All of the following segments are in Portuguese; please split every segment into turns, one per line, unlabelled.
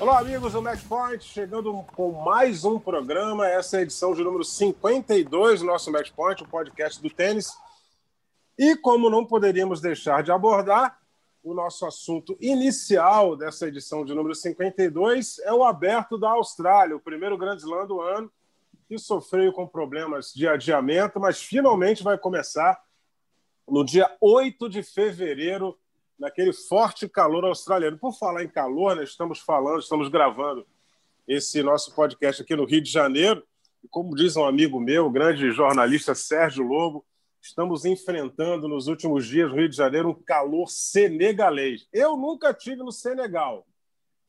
Olá, amigos do Match Point, chegando com mais um programa. Essa é a edição de número 52 do nosso Match Point, o podcast do tênis. E como não poderíamos deixar de abordar, o nosso assunto inicial dessa edição de número 52 é o Aberto da Austrália, o primeiro grande slam do ano, que sofreu com problemas de adiamento, mas finalmente vai começar no dia 8 de fevereiro naquele forte calor australiano. Por falar em calor, né, estamos falando, estamos gravando esse nosso podcast aqui no Rio de Janeiro. E como diz um amigo meu, o grande jornalista Sérgio Lobo, estamos enfrentando nos últimos dias no Rio de Janeiro um calor senegalês. Eu nunca tive no Senegal,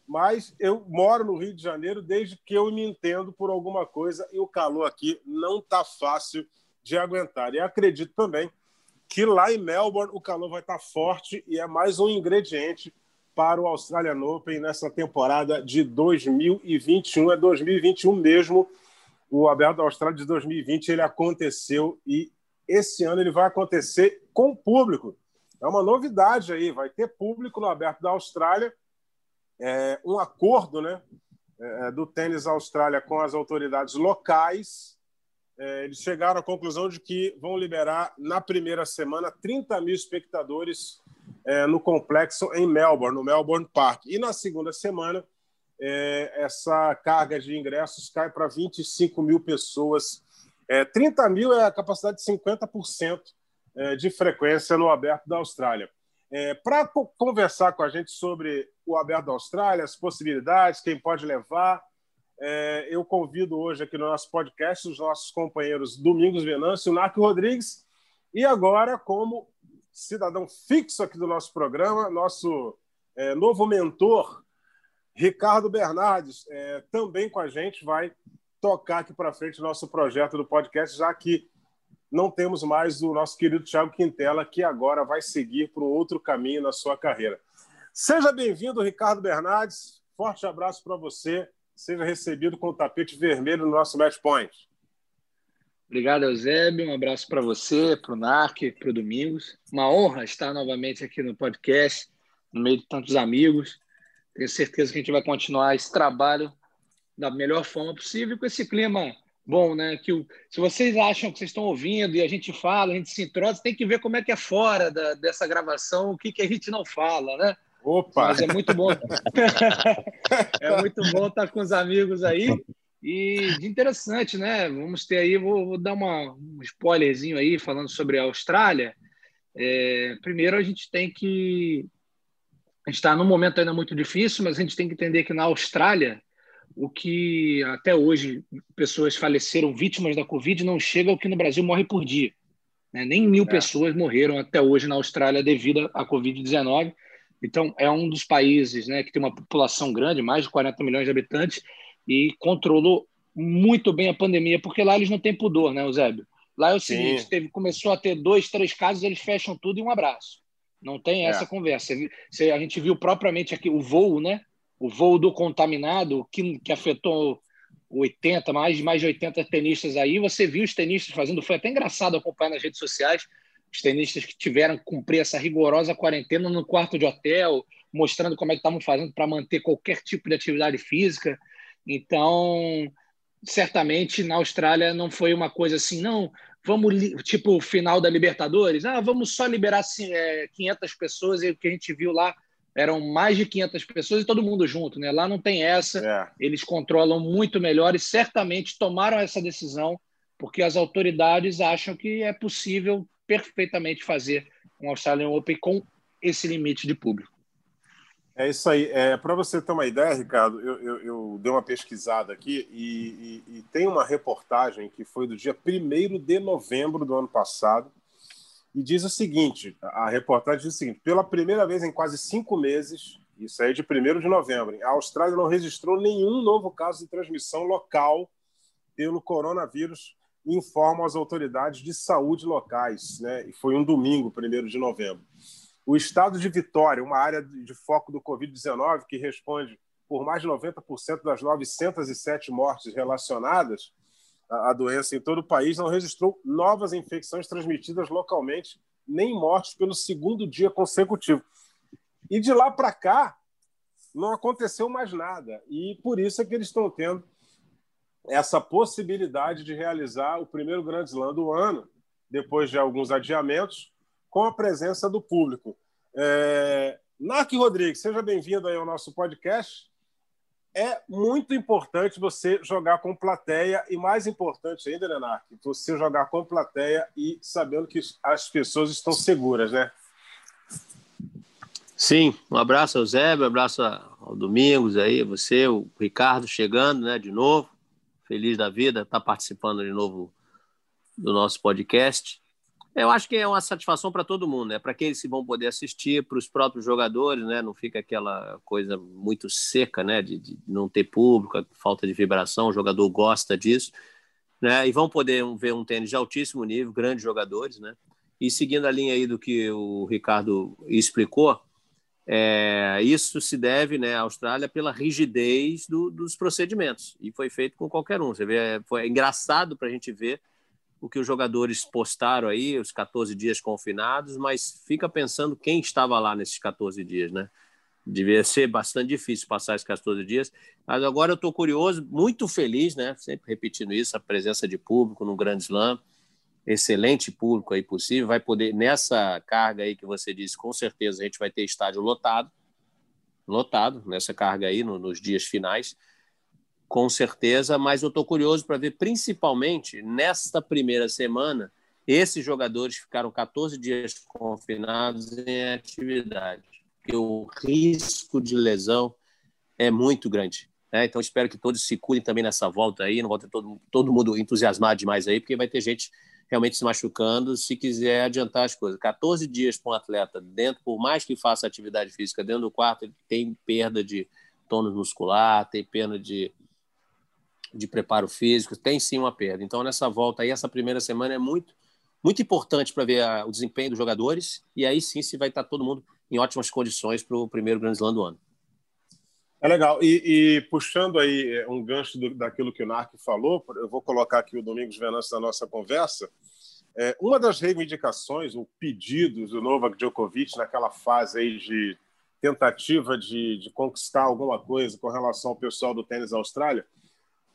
mas eu moro no Rio de Janeiro desde que eu me entendo por alguma coisa e o calor aqui não está fácil de aguentar. E acredito também que lá em Melbourne o calor vai estar forte e é mais um ingrediente para o Australian Open nessa temporada de 2021. É 2021 mesmo. O Aberto da Austrália de 2020 ele aconteceu e esse ano ele vai acontecer com público. É uma novidade aí, vai ter público no Aberto da Austrália. É um acordo né, é, do tênis Austrália com as autoridades locais é, eles chegaram à conclusão de que vão liberar na primeira semana 30 mil espectadores é, no complexo em Melbourne, no Melbourne Park. E na segunda semana, é, essa carga de ingressos cai para 25 mil pessoas. 30 é, mil é a capacidade de 50% é, de frequência no Aberto da Austrália. É, para conversar com a gente sobre o Aberto da Austrália, as possibilidades, quem pode levar, é, eu convido hoje aqui no nosso podcast os nossos companheiros Domingos Venâncio, Narco Rodrigues, e agora, como cidadão fixo aqui do nosso programa, nosso é, novo mentor, Ricardo Bernardes, é, também com a gente, vai tocar aqui para frente o nosso projeto do podcast, já que não temos mais o nosso querido Thiago Quintela, que agora vai seguir por um outro caminho na sua carreira. Seja bem-vindo, Ricardo Bernardes. Forte abraço para você seja recebido com o tapete vermelho no nosso Match Point.
Obrigado, Eusébio. Um abraço para você, para o NARC, para o Domingos. Uma honra estar novamente aqui no podcast, no meio de tantos amigos. Tenho certeza que a gente vai continuar esse trabalho da melhor forma possível, com esse clima bom, né? Que o, se vocês acham que vocês estão ouvindo e a gente fala, a gente se entrosa, tem que ver como é que é fora da, dessa gravação, o que, que a gente não fala, né?
Opa!
Mas é muito bom. é muito bom estar com os amigos aí. E de interessante, né? Vamos ter aí, vou, vou dar uma, um spoilerzinho aí falando sobre a Austrália. É, primeiro, a gente tem que. A gente está num momento ainda muito difícil, mas a gente tem que entender que na Austrália, o que até hoje pessoas faleceram vítimas da Covid não chega ao que no Brasil morre por dia. Né? Nem mil é. pessoas morreram até hoje na Austrália devido à Covid-19. Então, é um dos países né, que tem uma população grande, mais de 40 milhões de habitantes, e controlou muito bem a pandemia, porque lá eles não têm pudor, né, Eusébio? Lá é o seguinte: teve, começou a ter dois, três casos, eles fecham tudo e um abraço. Não tem essa é. conversa. A gente viu propriamente aqui o voo, né? O voo do contaminado, que, que afetou 80, mais, mais de 80 tenistas aí. Você viu os tenistas fazendo, foi até engraçado acompanhar nas redes sociais os tenistas que tiveram que cumprir essa rigorosa quarentena no quarto de hotel, mostrando como é que estavam fazendo para manter qualquer tipo de atividade física. Então, certamente na Austrália não foi uma coisa assim, não, vamos, tipo, final da Libertadores, ah, vamos só liberar assim, é, 500 pessoas, e o que a gente viu lá eram mais de 500 pessoas e todo mundo junto, né? Lá não tem essa, é. eles controlam muito melhor e certamente tomaram essa decisão porque as autoridades acham que é possível perfeitamente fazer um Australian Open com esse limite de público.
É isso aí. É, Para você ter uma ideia, Ricardo, eu, eu, eu dei uma pesquisada aqui e, e, e, tem uma reportagem que foi do dia 1 de novembro do ano passado e diz o seguinte: a reportagem diz o seguinte, pela primeira vez em quase cinco meses, Isso aí de 1 de novembro. A Austrália não registrou nenhum novo caso de transmissão local pelo coronavírus, informam as autoridades de saúde locais. Né? E foi um domingo, 1 de novembro. O estado de Vitória, uma área de foco do Covid-19 que responde por mais de 90% das 907 mortes relacionadas à doença em todo o país, não registrou novas infecções transmitidas localmente, nem mortes pelo segundo dia consecutivo. E de lá para cá, não aconteceu mais nada. E por isso é que eles estão tendo essa possibilidade de realizar o primeiro Grand Slam do ano, depois de alguns adiamentos, com a presença do público. É... Rodrigues, seja bem-vindo ao nosso podcast é muito importante você jogar com plateia e mais importante ainda, Leonardo, você jogar com plateia e sabendo que as pessoas estão seguras, né?
Sim, um abraço ao Zé, um abraço ao Domingos aí, você, o Ricardo chegando, né, de novo, feliz da vida, tá participando de novo do nosso podcast. Eu acho que é uma satisfação para todo mundo, né? Para aqueles que vão poder assistir, para os próprios jogadores, né? Não fica aquela coisa muito seca, né? De, de, não ter público, falta de vibração. O jogador gosta disso, né? E vão poder ver um tênis de altíssimo nível, grandes jogadores, né? E seguindo a linha aí do que o Ricardo explicou, é, isso se deve, né, à Austrália pela rigidez do, dos procedimentos e foi feito com qualquer um. Você vê, foi engraçado para a gente ver o que os jogadores postaram aí, os 14 dias confinados, mas fica pensando quem estava lá nesses 14 dias, né? Devia ser bastante difícil passar esses 14 dias. Mas agora eu estou curioso, muito feliz, né? Sempre repetindo isso, a presença de público no Grande Slam. Excelente público aí possível. Vai poder, nessa carga aí que você disse, com certeza a gente vai ter estádio lotado. Lotado nessa carga aí, no, nos dias finais com certeza, mas eu estou curioso para ver, principalmente nesta primeira semana, esses jogadores ficaram 14 dias confinados em atividade, porque o risco de lesão é muito grande. Né? Então, espero que todos se curem também nessa volta aí, não volta todo, todo mundo entusiasmado demais aí, porque vai ter gente realmente se machucando se quiser adiantar as coisas. 14 dias para um atleta dentro, por mais que faça atividade física dentro do quarto, ele tem perda de tônus muscular, tem perda de de preparo físico, tem sim uma perda. Então, nessa volta aí, essa primeira semana é muito, muito importante para ver a, o desempenho dos jogadores e aí sim se vai estar todo mundo em ótimas condições para o primeiro Grand Slam do ano.
É legal. E, e puxando aí é, um gancho do, daquilo que o Narc falou, eu vou colocar aqui o Domingos Venâncio na nossa conversa. É, uma das reivindicações, o pedido do Novak Djokovic naquela fase aí de tentativa de, de conquistar alguma coisa com relação ao pessoal do tênis Austrália,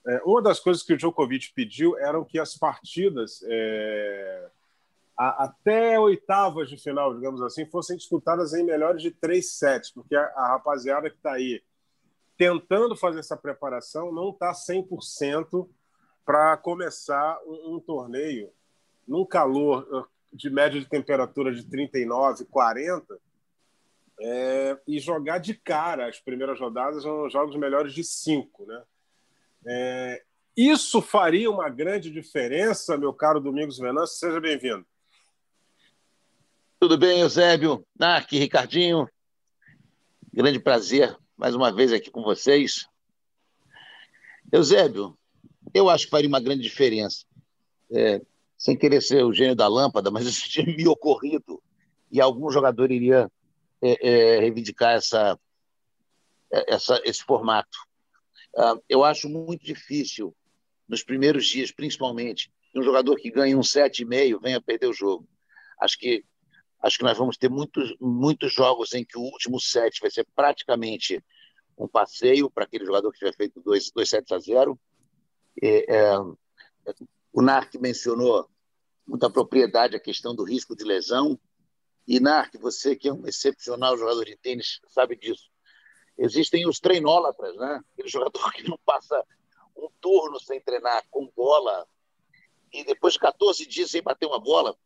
é, uma das coisas que o Djokovic pediu eram que as partidas é, a, até oitavas de final, digamos assim, fossem disputadas em melhores de três sets, porque a, a rapaziada que está aí tentando fazer essa preparação não está 100% para começar um, um, torneio num calor uh, de média de temperatura de 39, 40 é, e jogar de cara as primeiras rodadas são jogos melhores de cinco, né? É, isso faria uma grande diferença, meu caro Domingos Venâncio? Seja bem-vindo.
Tudo bem, Eusébio, Narc, Ricardinho. Grande prazer mais uma vez aqui com vocês. Eusébio, eu acho que faria uma grande diferença. É, sem querer ser o gênio da lâmpada, mas isso tinha me ocorrido e algum jogador iria é, é, reivindicar essa, é, essa, esse formato. Uh, eu acho muito difícil, nos primeiros dias, principalmente, um jogador que ganha um 7,5 venha perder o jogo. Acho que, acho que nós vamos ter muitos, muitos jogos em que o último set vai ser praticamente um passeio para aquele jogador que tiver feito 2 sets a 0. É, é, o Narc mencionou muita propriedade a questão do risco de lesão. E, Narc, você que é um excepcional jogador de tênis, sabe disso. Existem os treinólatras, né? Aquele jogador que não passa um turno sem treinar com bola e depois de 14 dias sem bater uma bola,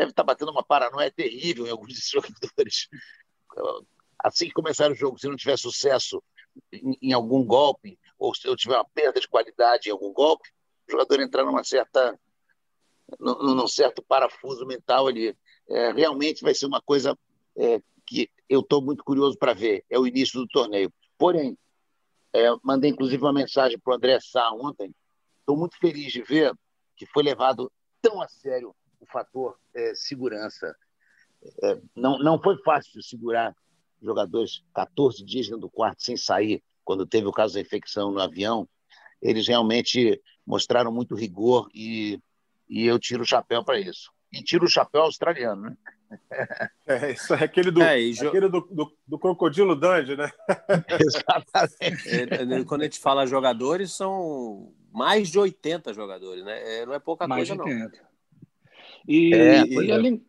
deve estar batendo uma paranoia terrível em alguns desses jogadores. Assim que começar o jogo, se não tiver sucesso em, em algum golpe, ou se eu tiver uma perda de qualidade em algum golpe, o jogador entrar numa certa num, num certo parafuso mental ali. É, realmente vai ser uma coisa é, que eu estou muito curioso para ver é o início do torneio. Porém, é, mandei inclusive uma mensagem para o André Sá ontem. Estou muito feliz de ver que foi levado tão a sério o fator é, segurança. É, não, não foi fácil segurar jogadores 14 dias dentro do quarto sem sair, quando teve o caso da infecção no avião. Eles realmente mostraram muito rigor e, e eu tiro o chapéu para isso. E tiro o chapéu australiano, né?
É, isso é aquele do, é, aquele do, do, do, crocodilo Dandy, né?
Exatamente. É, quando a gente fala jogadores, são mais de 80 jogadores, né? É, não é pouca mais coisa, de 80. não.
E, é, e, além,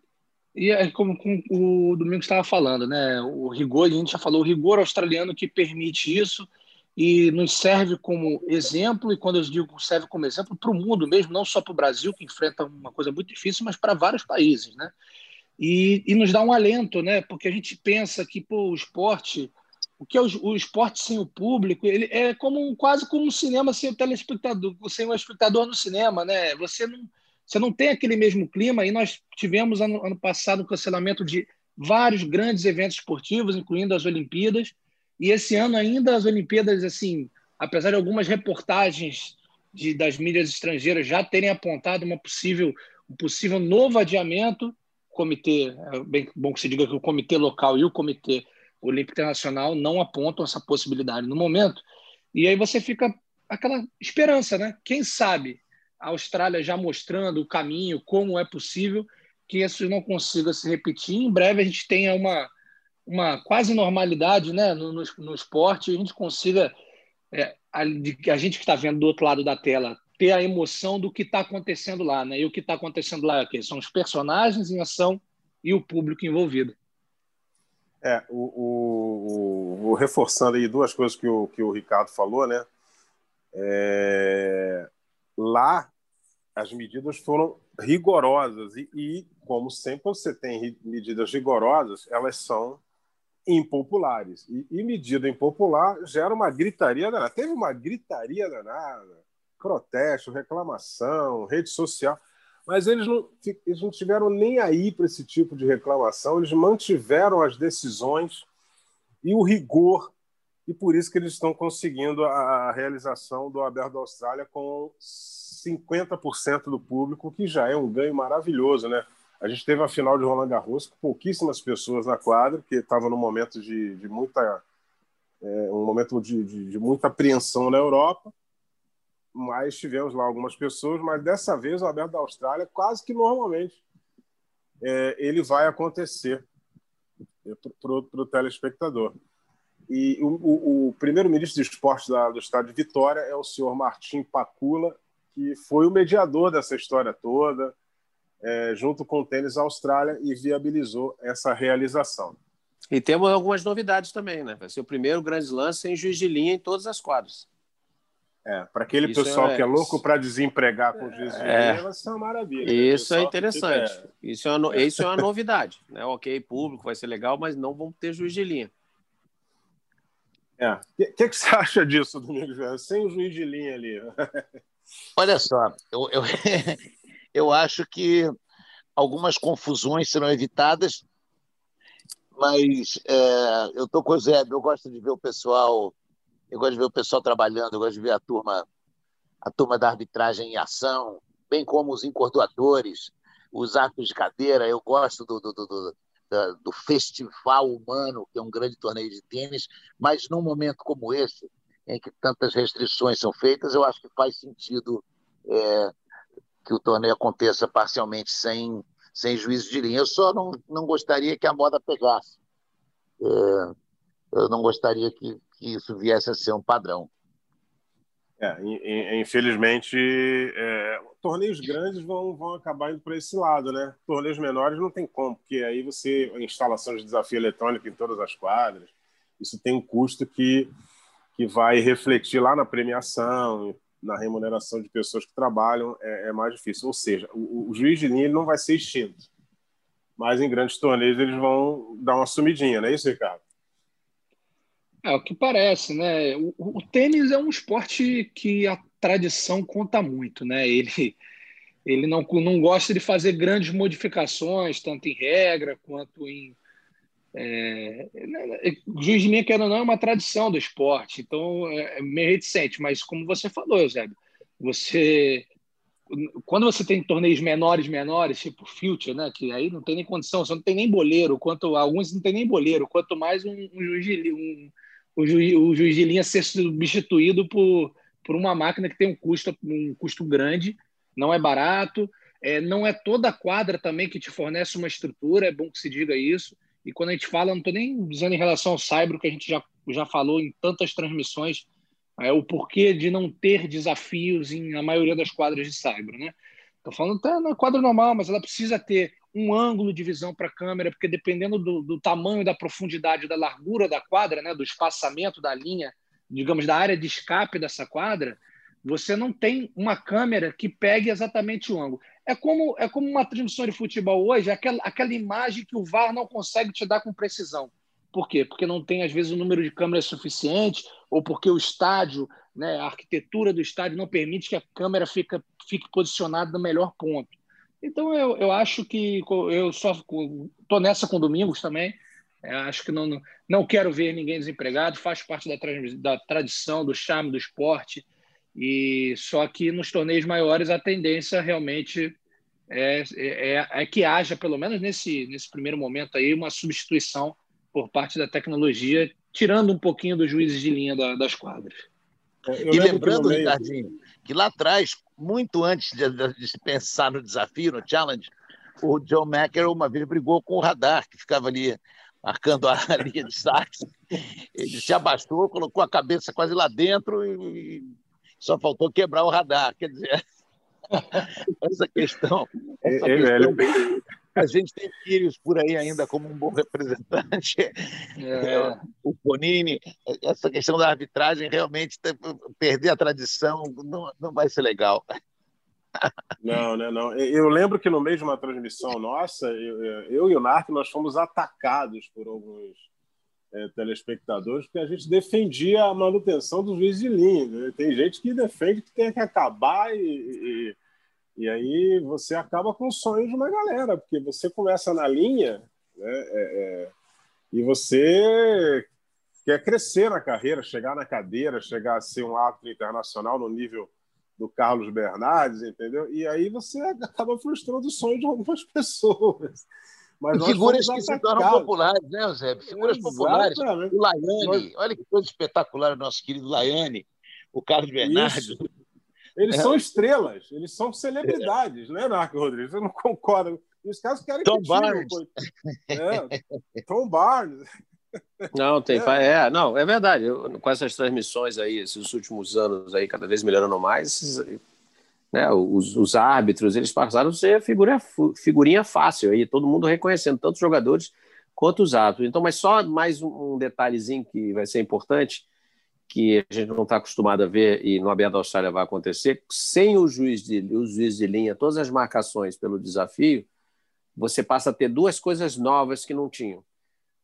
e é como, como o Domingos estava falando, né? O rigor, a gente já falou, o rigor australiano que permite isso e nos serve como exemplo, e quando eu digo serve como exemplo, para o mundo mesmo, não só para o Brasil, que enfrenta uma coisa muito difícil, mas para vários países, né? E, e, nos dá um alento, né? Porque a gente pensa que pô, o esporte, o que é o, o esporte sem o público, ele é como quase como um cinema sem o telespectador, sem o espectador no cinema, né? Você não, você não tem aquele mesmo clima. E nós tivemos ano, ano passado o cancelamento de vários grandes eventos esportivos, incluindo as Olimpíadas. E esse ano ainda as Olimpíadas, assim, apesar de algumas reportagens de, das mídias estrangeiras já terem apontado uma possível, um possível novo adiamento, comitê, é bem bom que se diga que o comitê local e o comitê olímpico internacional não apontam essa possibilidade no momento. E aí você fica aquela esperança, né? Quem sabe a Austrália já mostrando o caminho, como é possível que isso não consiga se repetir. Em breve a gente tenha uma, uma quase normalidade né, no, no, no esporte, a gente consiga, é, a, a gente que está vendo do outro lado da tela, ter a emoção do que está acontecendo lá, né? E o que está acontecendo lá é são os personagens em ação e o público envolvido.
É, o, o, o, reforçando aí duas coisas que o, que o Ricardo falou, né? É, lá as medidas foram rigorosas e, e, como sempre você tem medidas rigorosas, elas são impopulares. E, e medida impopular gera uma gritaria danada. Teve uma gritaria danada protesto, reclamação, rede social. Mas eles não, eles não tiveram nem aí para esse tipo de reclamação, eles mantiveram as decisões e o rigor, e por isso que eles estão conseguindo a realização do Aberto da Austrália com 50% do público, que já é um ganho maravilhoso, né? A gente teve a final de Roland Garros com pouquíssimas pessoas na quadra, que estava num momento de, de muita é, um momento de, de, de, muita apreensão na Europa mas tivemos lá algumas pessoas, mas dessa vez o Aberto da Austrália, quase que normalmente, é, ele vai acontecer é, para o telespectador. E o, o, o primeiro-ministro de esportes da, do estado de Vitória é o senhor Martim Pacula, que foi o mediador dessa história toda, é, junto com o Tênis Austrália, e viabilizou essa realização.
E temos algumas novidades também, né? Vai ser o primeiro grande lance sem juiz de linha em todas as quadras.
É, para aquele isso pessoal é... que é louco para desempregar com juiz de é... linha, ser uma maravilha.
Isso é interessante. É... Isso, é uma, isso é uma novidade. Né? Ok, público vai ser legal, mas não vamos ter juiz de linha.
É. O que, que, que, você acha disso, Domingos? Sem o juiz de linha ali.
Olha só, eu, eu, eu acho que algumas confusões serão evitadas, mas é, eu estou com o Zé, eu gosto de ver o pessoal eu gosto de ver o pessoal trabalhando, eu gosto de ver a turma, a turma da arbitragem em ação, bem como os encordoadores, os arcos de cadeira. Eu gosto do, do, do, do, do festival humano, que é um grande torneio de tênis, mas num momento como esse, em que tantas restrições são feitas, eu acho que faz sentido é, que o torneio aconteça parcialmente sem, sem juízo de linha. Eu só não, não gostaria que a moda pegasse. É, eu não gostaria que, que isso viesse a ser um padrão.
É, infelizmente, é, torneios grandes vão, vão acabar indo para esse lado, né? Torneios menores não tem como, porque aí você instalação de desafio eletrônico em todas as quadras, isso tem um custo que, que vai refletir lá na premiação, na remuneração de pessoas que trabalham, é, é mais difícil. Ou seja, o, o juiz de linha não vai ser extinto, mas em grandes torneios eles vão dar uma sumidinha, não é isso, Ricardo?
É o que parece, né? O, o, tênis é um esporte que a tradição conta muito, né? Ele, ele não, não gosta de fazer grandes modificações, tanto em regra quanto em, É, juiz de linha, quer ou não, é uma tradição do esporte, então é, é meio reticente, mas como você falou, Eusébio, você quando você tem torneios menores, menores, tipo Future, né, que aí não tem nem condição, você não tem nem boleiro, quanto alguns não tem nem boleiro, quanto mais um, um juiz de um, o, juiz, o juiz de linha ser substituído por, por uma máquina que tem um custo, um custo grande, não é barato, é, não é toda a quadra também que te fornece uma estrutura, é bom que se diga isso. E quando a gente fala, não estou nem dizendo em relação ao Cyber, que a gente já, já falou em tantas transmissões, é o porquê de não ter desafios em a maioria das quadras de Cyber, né? Estou falando até na quadra normal, mas ela precisa ter um ângulo de visão para a câmera, porque dependendo do, do, tamanho, da profundidade, da largura da quadra, né, do espaçamento da linha, digamos, da área de escape dessa quadra, você não tem uma câmera que pegue exatamente o ângulo. É como, é como uma transmissão de futebol hoje, aquela, aquela imagem que o VAR não consegue te dar com precisão. Por quê? Porque não tem, às vezes, o número de câmeras suficiente, ou porque o estádio, né, a arquitetura do estádio não permite que a câmera fica, fique posicionada no melhor ponto. Então, eu, eu acho que eu só estou nessa com Domingos também. Acho que não, não quero ver ninguém desempregado, faz parte da, da tradição, do charme do esporte. E só que nos torneios maiores a tendência realmente é, é, é, que haja, pelo menos nesse, nesse primeiro momento aí, uma substituição por parte da tecnologia, tirando um pouquinho dos juízes de linha da, das quadras.
É, e lembrando, meio... Ricardinho, que lá atrás, muito antes de, de, se pensar no desafio, no challenge, o John Macker uma vez brigou com o radar, que ficava ali marcando a linha de saque. Ele se abaixou, colocou a cabeça quase lá dentro e só faltou quebrar o radar. Quer dizer, essa questão. Essa é, questão. A gente tem Quírios por aí ainda como um bom representante. É. O Bonini, essa questão da arbitragem realmente perder a tradição não, não vai ser legal.
Não, né, não. Eu lembro que no meio de uma transmissão nossa, eu, eu e o Narc, nós fomos atacados por alguns é, telespectadores, porque a gente defendia a manutenção dos juízes de linha. Né? Tem gente que defende que tem que acabar e, e, e, aí você acaba com o sonho de uma galera, porque você começa na linha né, é, é, e você quer crescer na carreira, chegar na cadeira, chegar a ser um árbitro internacional no nível do Carlos Bernardes, entendeu? E aí você acaba frustrando o sonho de algumas pessoas.
Mas figuras que se tornam populares, né, José? Figuras Exatamente. populares. O Laiane, nós... olha que coisa espetacular, o nosso querido Laiane, o Carlos Bernardo.
Eles é. são estrelas, eles são celebridades, é. né, Marco Rodrigues? Você não concorda? E os caras querem
Tom que Barnes.
É, Tom Barnes.
Não, tem. É. é. não, é verdade. Eu, com essas transmissões aí, esses últimos anos aí, cada vez melhorando mais, né, os, os, árbitros, eles passaram a ser figura, figurinha fácil, aí, todo mundo reconhecendo, tanto os jogadores quanto os árbitros. Então, mas só mais um, detalhezinho que vai ser importante, que a gente não está acostumado a ver e no Aberto da Austrália vai acontecer, sem o juiz, de, o juiz de linha, todas as marcações pelo desafio, você passa a ter duas coisas novas que não tinham.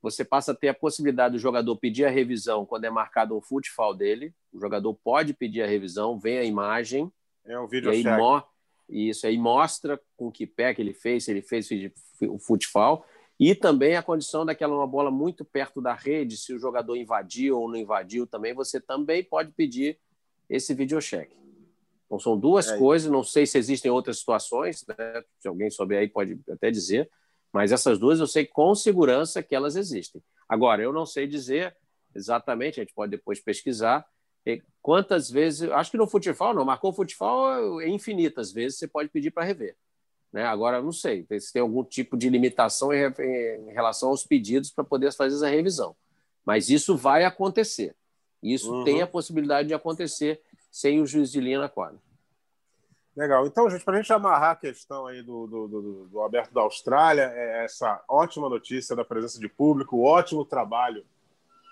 Você passa a ter a possibilidade do jogador pedir a revisão quando é marcado um futebol dele. O jogador pode pedir a revisão, vem a imagem,
é um vídeo
e aí, mo isso aí mostra com que pé que ele fez, se ele fez o futsal, e também a condição daquela uma bola muito perto da rede, se o jogador invadiu ou não invadiu também, você também pode pedir esse videocheck. Então são duas é coisas, não sei se existem outras situações, né? se alguém souber aí pode até dizer, mas essas duas eu sei com segurança que elas existem. Agora, eu não sei dizer exatamente, a gente pode depois pesquisar, Quantas vezes, acho que no futebol não, marcou o futebol é infinitas vezes, você pode pedir para rever. Né? Agora, não sei se tem algum tipo de limitação em, em relação aos pedidos para poder fazer essa revisão. Mas isso vai acontecer. Isso uhum. tem a possibilidade de acontecer sem o juiz de linha na quadra.
Legal. Então, gente, para a gente amarrar a questão aí do, do, do, do Aberto da Austrália, é essa ótima notícia da presença de público, o ótimo trabalho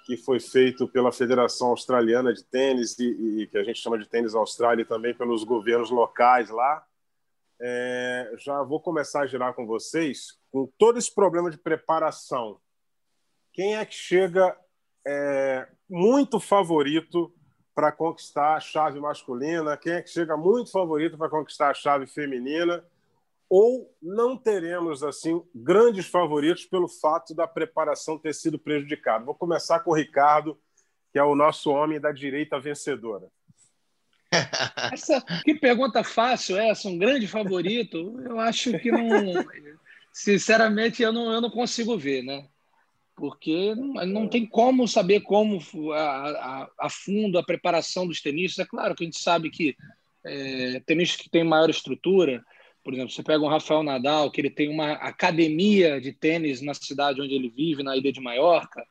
que foi feito pela Federação Australiana de Tênis e, e, que a gente chama de Tênis Austrália e também pelos governos locais lá. É, já vou começar a girar com vocês com todo esse problema de preparação. Quem é que chega é, muito favorito para conquistar a chave masculina? Quem é que chega muito favorito para conquistar a chave feminina? Ou não teremos assim grandes favoritos pelo fato da preparação ter sido prejudicada? Vou começar com o Ricardo, que é o nosso homem da direita vencedora.
Essa, que pergunta fácil essa, um grande favorito? Eu acho que não. Sinceramente, eu não, eu não consigo ver, né? Porque não, não tem como saber como a, a, a, fundo a preparação dos tenistas. É claro que a gente sabe que é, tenistas que têm maior estrutura, por exemplo, você pega um Rafael Nadal, que ele tem uma academia de tênis na cidade onde ele vive, na ilha de Maiorca.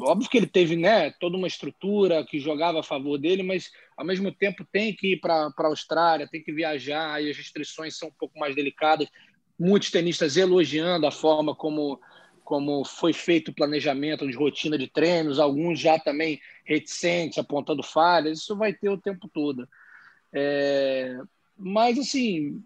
Óbvio que ele teve né, toda uma estrutura que jogava a favor dele, mas ao mesmo tempo tem que ir para a Austrália, tem que viajar, e as restrições são um pouco mais delicadas. Muitos tenistas elogiando a forma como, como foi feito o planejamento de rotina de treinos, alguns já também reticentes, apontando falhas. Isso vai ter o tempo todo. É, mas, assim,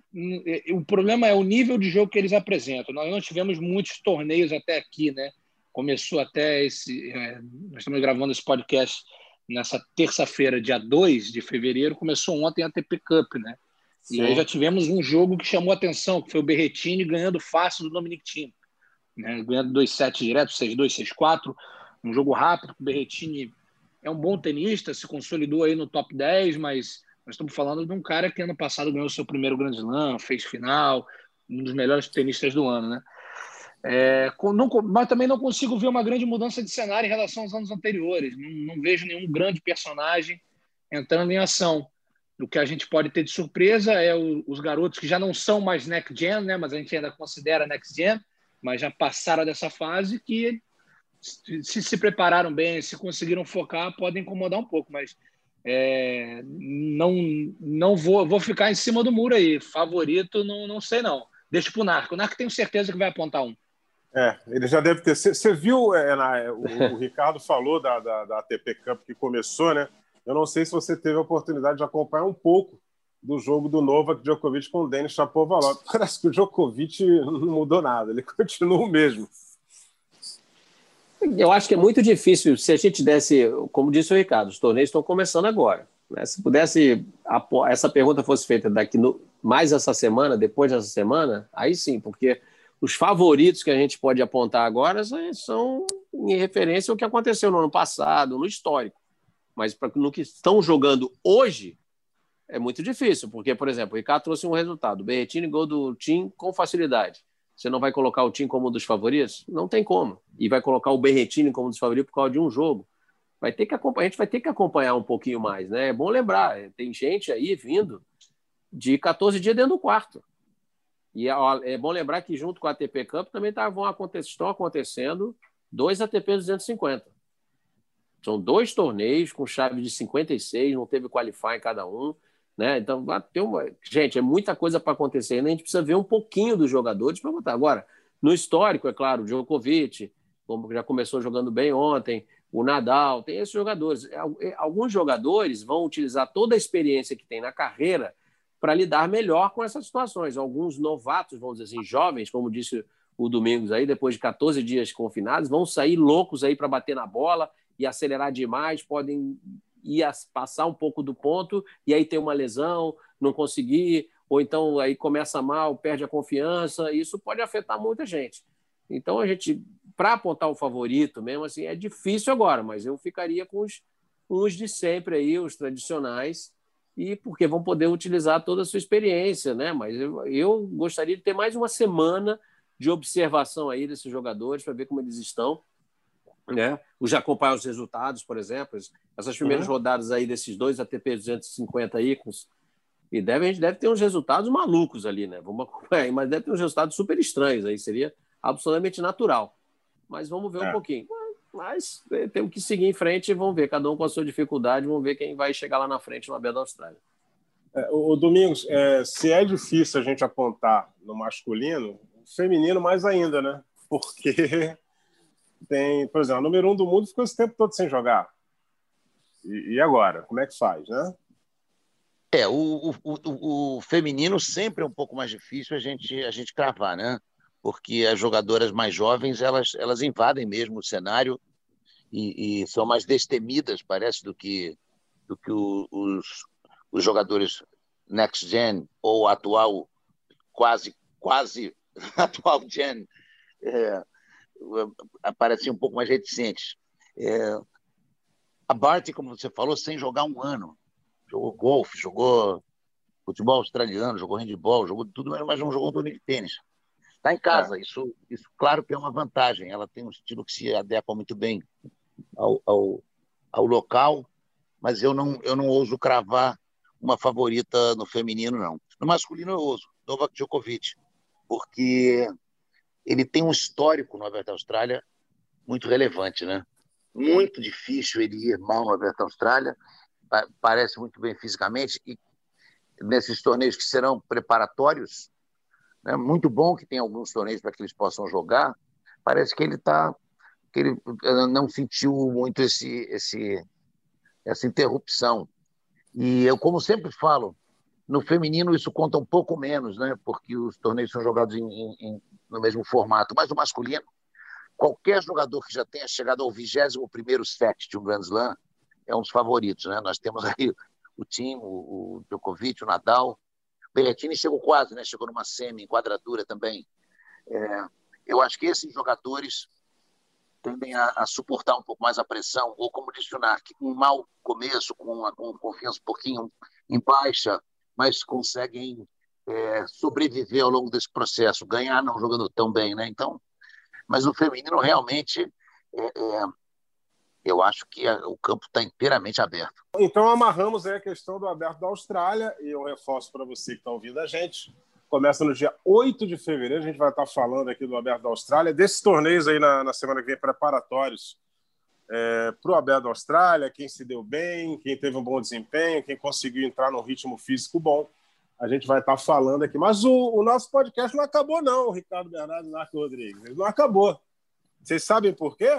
o problema é o nível de jogo que eles apresentam. Nós não tivemos muitos torneios até aqui, né? Começou até esse. É, nós estamos gravando esse podcast nessa terça-feira, dia 2 de fevereiro. Começou ontem a TP Cup, né? Sim. E aí já tivemos um jogo que chamou atenção, que foi o Berretini ganhando fácil do Dominic Thiem. Né? Ganhando 2-7 direto, 6-2, 6-4. Um jogo rápido, o Berretini é um bom tenista, se consolidou aí no top 10, mas nós estamos falando de um cara que ano passado ganhou seu primeiro Grand Slam, fez final, um dos melhores tenistas do ano, né? É, não, mas também não consigo ver uma grande mudança de cenário em relação aos anos anteriores. Não, não, vejo nenhum grande personagem entrando em ação. O que a gente pode ter de surpresa é o, os garotos que já não são mais next gen, né? Mas a gente ainda considera next gen, mas já passaram dessa fase que se se prepararam bem, se conseguiram focar, podem incomodar um pouco, mas é, não, não vou, vou ficar em cima do muro aí. Favorito, não, não sei não. Deixa pro Narco. O Narco tenho certeza que vai apontar um.
É, ele já deve ter. Você viu, é, na, o, o, Ricardo falou da, da, da ATP Cup que começou, né? Eu não sei se você teve a oportunidade de acompanhar um pouco do jogo do Novak Djokovic com o Denis Shapovalov. Parece que o Djokovic não mudou nada, ele continua o mesmo.
Eu acho que é muito difícil se a gente desse, como disse o Ricardo, os torneios estão começando agora. Né? Se pudesse, essa pergunta fosse feita daqui no, mais essa semana, depois dessa semana, aí sim, porque os favoritos que a gente pode apontar agora são em referência ao que aconteceu no ano passado, no histórico. Mas no que estão jogando hoje, é muito difícil, porque, por exemplo, o Ricardo trouxe um resultado: Berretini gol do Tim com facilidade. Você não vai colocar o time como um dos favoritos? Não tem como. E vai colocar o Berretini como um dos favoritos por causa de um jogo. Vai ter que acompanhar, a gente vai ter que acompanhar um pouquinho mais, né? É bom lembrar, tem gente aí vindo de 14 dias dentro do quarto. E é bom lembrar que junto com a ATP Cup também tá, vão acontecer, estão acontecendo dois ATP 250. São dois torneios com chave de 56, não teve qualify em cada um. Né? Então, ter uma... gente, é muita coisa para acontecer. Né? A gente precisa ver um pouquinho dos jogadores para botar. Agora, no histórico, é claro, o Djokovic, como já começou jogando bem ontem, o Nadal, tem esses jogadores. É, é, alguns jogadores vão utilizar toda a experiência que tem na carreira para lidar melhor com essas situações. Alguns novatos, vamos dizer assim, jovens, como disse o Domingos aí, depois de 14 dias confinados, vão sair loucos aí para bater na bola e acelerar demais, podem ia passar um pouco do ponto e aí tem uma lesão, não conseguir, ou então aí começa mal, perde a confiança, isso pode afetar muita gente. Então a gente, para apontar o favorito mesmo, assim, é difícil agora, mas eu ficaria com os, os de sempre aí, os tradicionais, e porque vão poder utilizar toda a sua experiência, né? Mas eu, eu gostaria de ter mais uma semana de observação aí desses jogadores para ver como eles estão né? O já acompanhar os resultados, por exemplo, essas primeiras uhum. rodadas aí desses dois ATP 250 aí, com, e deve, a gente deve ter uns resultados malucos ali, né? Vamos acompanhar, mas deve ter uns resultados super estranhos aí, seria absolutamente natural. Mas vamos ver é. um pouquinho. Mas é, temos que seguir em frente e vamos ver, cada um com a sua dificuldade, vamos ver quem vai chegar lá na frente no Abel da Austrália.
É, o Domingos, é, se é difícil a gente apontar no masculino, feminino mais ainda, né? Porque tem, por exemplo, o número um do mundo ficou esse tempo todo sem jogar. E, e agora? Como é que faz, né?
É, o, o, o, o, feminino sempre é um pouco mais difícil a gente, a gente cravar, né? Porque as jogadoras mais jovens, elas, elas invadem mesmo o cenário e, e são mais destemidas, parece, do que, do que os, os jogadores next gen ou atual quase quase atual Jen é, apareciam um pouco mais reticentes. É, a Bart, como você falou, sem jogar um ano. Jogou golfe, jogou futebol australiano, jogou handball, jogou tudo, mas não jogou um torneio de tênis. Está em casa, é. isso, isso claro que é uma vantagem. Ela tem um estilo que se adequa muito bem ao, ao, ao local, mas eu não, eu não ouso cravar uma favorita no feminino, não. No masculino eu ouso, Novak Djokovic, porque ele tem um histórico no Aberto Austrália muito relevante, né? Muito difícil ele ir mal no Aberto Austrália, parece muito bem fisicamente, e nesses torneios que serão preparatórios, né? muito bom que tem alguns torneios para que eles possam jogar, parece que ele está que ele eh, não sentiu muito esse, esse, essa interrupção. E eu, como sempre falo, no feminino isso conta um pouco menos, né? porque os torneios são jogados em, em, no mesmo formato. Mas no masculino, qualquer jogador que já tenha chegado ao 21 set de um Grand Slam é um dos favoritos. Né? Nós temos aí o Tim, o, o Djokovic, o Nadal. O Berrettini chegou quase, né? chegou numa semi, quadratura também. É, eu acho que esses jogadores tendem a, a, suportar um pouco mais a pressão, ou como disse o Narc, um mau começo, com, uma, com confiança um pouquinho em baixa, mas conseguem é, sobreviver ao longo desse processo, ganhar não jogando tão bem, né? Então, mas no feminino realmente é, é, eu acho que a, o campo está inteiramente aberto.
Então amarramos aí a questão do aberto da Austrália e eu reforço para você que está ouvindo a gente começa no dia 8 de fevereiro. A gente vai estar falando aqui do Aberto da Austrália, desses torneios aí na, na semana que vem preparatórios é, para o Aberto da Austrália, quem se deu bem, quem teve um bom desempenho, quem conseguiu entrar num ritmo físico bom. A gente vai estar falando aqui. Mas o, o nosso podcast não acabou, não, Ricardo Bernardo e Marco Rodrigues. Ele não acabou. Vocês sabem por quê?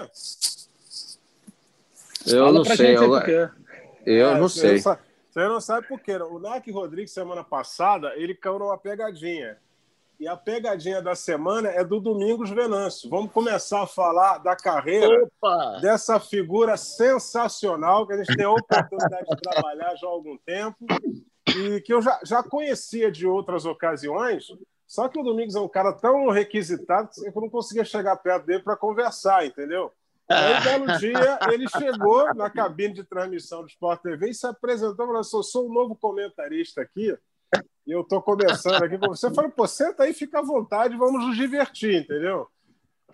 Eu Fala não sei. Eu, eu é, não sei.
Você não sabe por quê. O Narc Rodrigues, semana passada, ele caiu numa pegadinha. E a pegadinha da semana é do Domingos Venâncio. Vamos começar a falar da carreira Opa! dessa figura sensacional que a gente tem a oportunidade de trabalhar já há algum tempo e que eu já, já conhecia de outras ocasiões. Só que o Domingos é um cara tão requisitado que eu não conseguia chegar perto dele para conversar, entendeu? Aí, um belo dia, ele chegou na cabine de transmissão do Sport TV e se apresentou assim, sou o novo comentarista aqui e eu estou começando aqui com você. Eu falei: pô, senta aí, fica à vontade, vamos nos divertir, entendeu?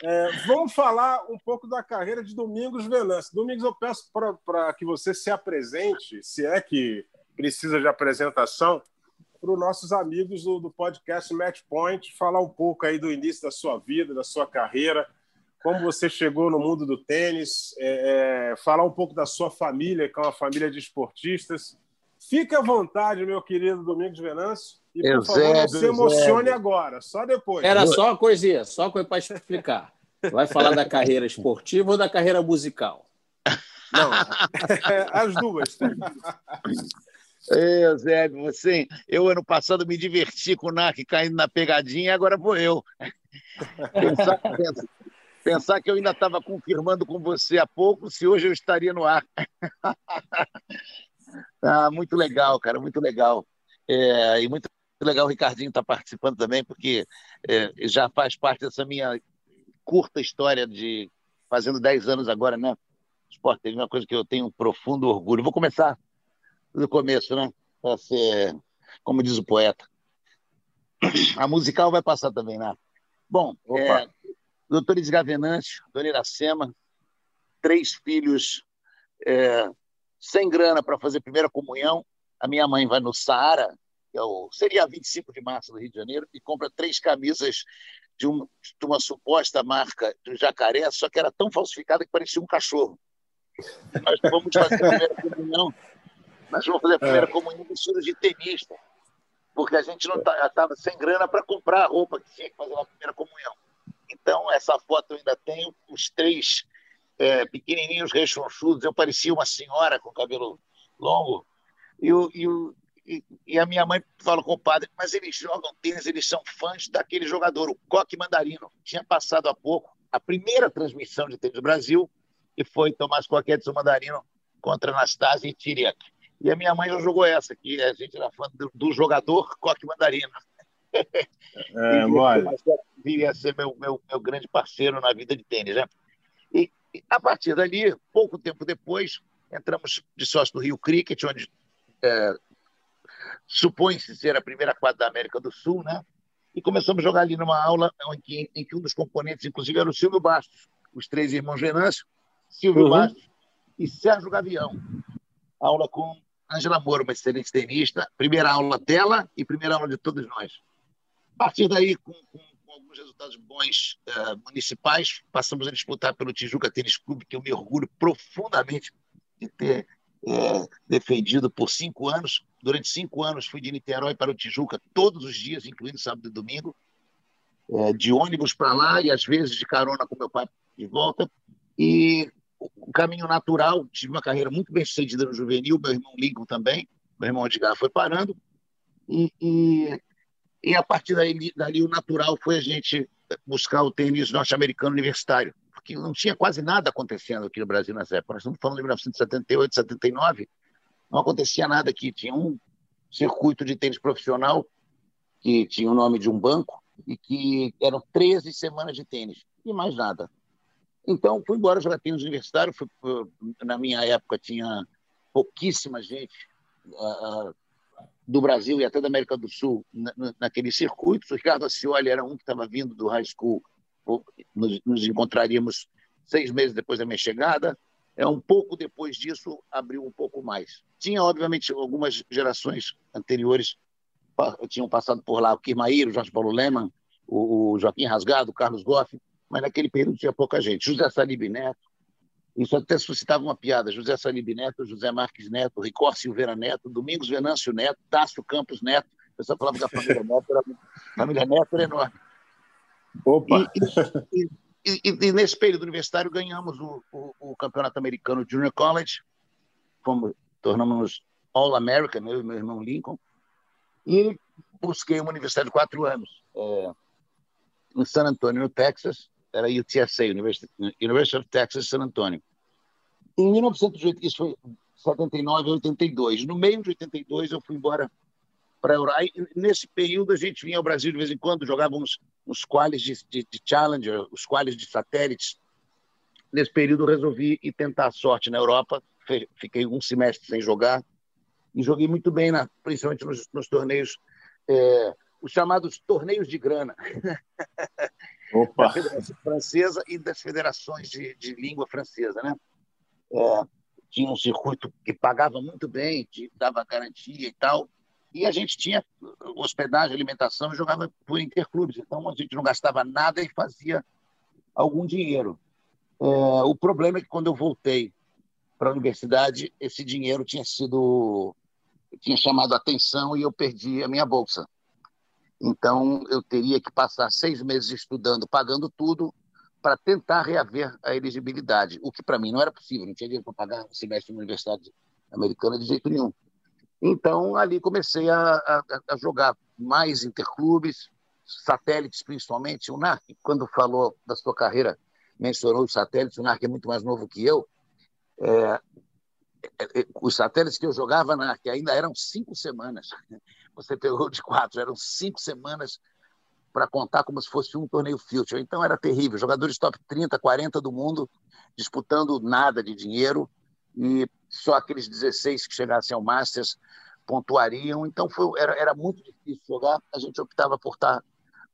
É, vamos falar um pouco da carreira de Domingos Venâncio. Domingos, eu peço para que você se apresente, se é que precisa de apresentação, para os nossos amigos do, do podcast Match Point, falar um pouco aí do início da sua vida, da sua carreira como você chegou no mundo do tênis, é, é, falar um pouco da sua família, que é uma família de esportistas. Fique à vontade, meu querido Domingos Venâncio. E, por Eusébio, favor, não se emocione Eusébio. agora, só depois.
Era só uma coisinha, só coisa para explicar. Vai falar da carreira esportiva ou da carreira musical?
Não, as duas.
Eusébio, você, eu ano passado me diverti com o NAC caindo na pegadinha agora vou eu. Pensar, Pensar que eu ainda estava confirmando com você há pouco se hoje eu estaria no ar. ah, muito legal, cara, muito legal. É, e muito legal o Ricardinho estar tá participando também, porque é, já faz parte dessa minha curta história de fazendo 10 anos agora, né? Sport TV é uma coisa que eu tenho um profundo orgulho. Vou começar do começo, né? Para ser, como diz o poeta. A musical vai passar também, né? Bom, é, doutor Isgavenante, dona Iracema, três filhos é, sem grana para fazer primeira comunhão. A minha mãe vai no Saara, que é o, seria 25 de março do Rio de Janeiro, e compra três camisas de, um, de uma suposta marca do jacaré, só que era tão falsificada que parecia um cachorro. Nós vamos fazer a primeira comunhão, nós vamos fazer a primeira é. comunhão vestido de tenista, porque a gente não estava tá, sem grana para comprar a roupa que tinha que fazer a primeira comunhão. Então, essa foto eu ainda tenho, os três é, pequenininhos rechonchudos, eu parecia uma senhora com cabelo longo, e, o, e, o, e, e a minha mãe fala com o padre, mas eles jogam tênis, eles são fãs daquele jogador, o Coque Mandarino. Tinha passado há pouco a primeira transmissão de tênis do Brasil, e foi Tomás Coque Edson Mandarino contra Anastasia e Tiriak. E a minha mãe já jogou essa, que a gente era fã do, do jogador Coque Mandarino.
É, mole.
Viria a ser meu, meu, meu grande parceiro na vida de tênis, né? E, e a partir dali, pouco tempo depois, entramos de sócio do Rio Cricket, onde é, supõe-se ser a primeira quadra da América do Sul, né? E começamos a jogar ali numa aula em que, em que um dos componentes, inclusive, era o Silvio Bastos, os três irmãos Venâncio, Silvio uhum. Bastos e Sérgio Gavião. Aula com Angela Moro, uma excelente tenista. Primeira aula dela e primeira aula de todos nós. A partir daí, com, com, com alguns resultados bons uh, municipais, passamos a disputar pelo Tijuca Tênis Clube, que eu me orgulho profundamente de ter é, defendido por cinco anos. Durante cinco anos fui de Niterói para o Tijuca todos os dias, incluindo sábado e domingo, é, de ônibus para lá e às vezes de carona com meu pai de volta. E o caminho natural, tive uma carreira muito bem sucedida no juvenil, meu irmão Lincoln também, meu irmão Edgar foi parando. E, e, e a partir daí, dali o natural foi a gente buscar o tênis norte-americano universitário porque não tinha quase nada acontecendo aqui no Brasil nessa época. Nós estamos falando de 1978, 79, não acontecia nada aqui. Tinha um circuito de tênis profissional que tinha o nome de um banco e que eram 13 semanas de tênis e mais nada. Então, fui embora jogar tênis universitário. Fui, na minha época, tinha pouquíssima gente uh, do Brasil e até da América do Sul na, naquele circuito. O Ricardo Ascioli era um que estava vindo do high school nos, nos encontraríamos seis meses depois da minha chegada. É um pouco depois disso abriu um pouco mais. Tinha obviamente algumas gerações anteriores tinham passado por lá o Kirmair, o Jorge Paulo Leman, o, o Joaquim Rasgado, o Carlos Goff, mas naquele período tinha pouca gente. José Salib Neto, isso até suscitava uma piada. José Salib Neto, José Marques Neto, Ricor Silveira Neto, Domingos Venâncio Neto, Tássio Campos Neto. O pessoal falava que a família Neto era, família Neto era enorme.
Opa!
E, e, e, e, nesse período universitário ganhamos o, o, o, campeonato americano Junior College, fomos, tornamos All-American, meu e meu irmão Lincoln, e busquei uma universidade de quatro anos, é, em San Antonio, no Texas, era UTSA, University, of Texas, San Antonio. Em 1980, isso foi 79 a 82. No meio de 82, eu fui embora para a Europa. Nesse período, a gente vinha ao Brasil de vez em quando, jogávamos os quales de, de, de Challenger, os quales de satélites. Nesse período, resolvi ir tentar a sorte na Europa. Fiquei um semestre sem jogar e joguei muito bem, na, principalmente nos, nos torneios, é, os chamados torneios de grana.
Opa.
da Federação Francesa e das federações de, de língua francesa, né? É, tinha um circuito que pagava muito bem, dava garantia e tal, e a gente tinha hospedagem, alimentação e jogava por interclubes. Então a gente não gastava nada e fazia algum dinheiro. É, o problema é que quando eu voltei para a universidade, esse dinheiro tinha sido tinha chamado a atenção e eu perdi a minha bolsa. Então eu teria que passar seis meses estudando, pagando tudo para tentar reaver a elegibilidade, o que para mim não era possível. Não tinha dinheiro para pagar um semestre na universidade americana de jeito nenhum. Então, ali comecei a, a, a jogar mais interclubes, satélites principalmente. O NARC, quando falou da sua carreira, mencionou os satélites. O NARC é muito mais novo que eu. É, é, é os satélites que eu jogava na que ainda eram cinco semanas. Você pegou de quatro, eram cinco semanas para contar como se fosse um torneio future. Então era terrível. Jogadores top 30, 40 do mundo disputando nada de dinheiro e só aqueles 16 que chegassem ao Masters pontuariam. Então foi, era, era muito difícil jogar. A gente optava por estar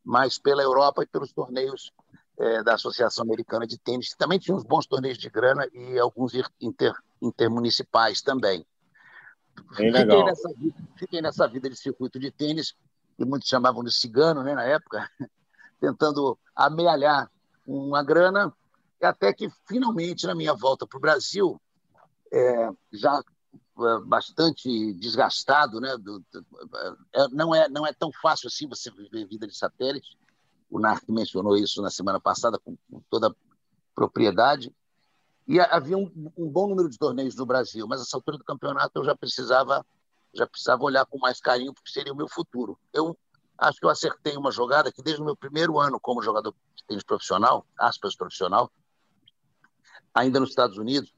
mais pela Europa e pelos torneios é, da Associação Americana de Tênis. Também tinha uns bons torneios de grana e alguns inter, intermunicipais também.
Bem.
Fiquei nessa, fiquei nessa vida de circuito de tênis, que muitos chamavam de cigano né, na época, tentando amealhar uma grana, até que finalmente, na minha volta para o Brasil, é, já é, bastante desgastado, né? Do, do, é, não é não é tão fácil assim você viver vida de satélite. O Narc mencionou isso na semana passada com, com toda propriedade. E havia um, um, bom número de torneios no Brasil, mas essa altura do campeonato eu já precisava já precisava olhar com mais carinho porque seria o meu futuro. Eu acho que eu acertei uma jogada que desde o meu primeiro ano como jogador de tênis profissional, aspas profissional, ainda nos Estados Unidos,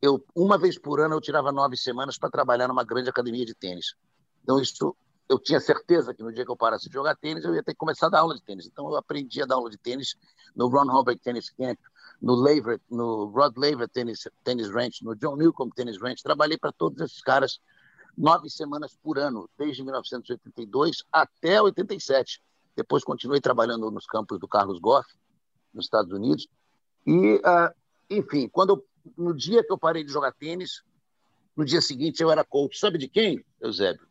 eu uma vez por ano eu tirava nove semanas para trabalhar numa grande academia de tênis. Então isso eu tinha certeza que no dia que eu parasse de jogar tênis, eu ia ter que começar a dar aula de tênis. Então, eu aprendi a dar aula de tênis no Ron Hubbard Tennis Camp, no Laver, no Rod Laver Tennis, Tennis Ranch, no John Newcomb Tennis Ranch. Trabalhei para todos esses caras nove semanas por ano, desde 1982 até 87. Depois continuei trabalhando nos campos do Carlos Goff, nos Estados Unidos. E, uh, enfim, quando eu, no dia que eu parei de jogar tênis, no dia seguinte eu era coach. Sabe de quem, Eusébio?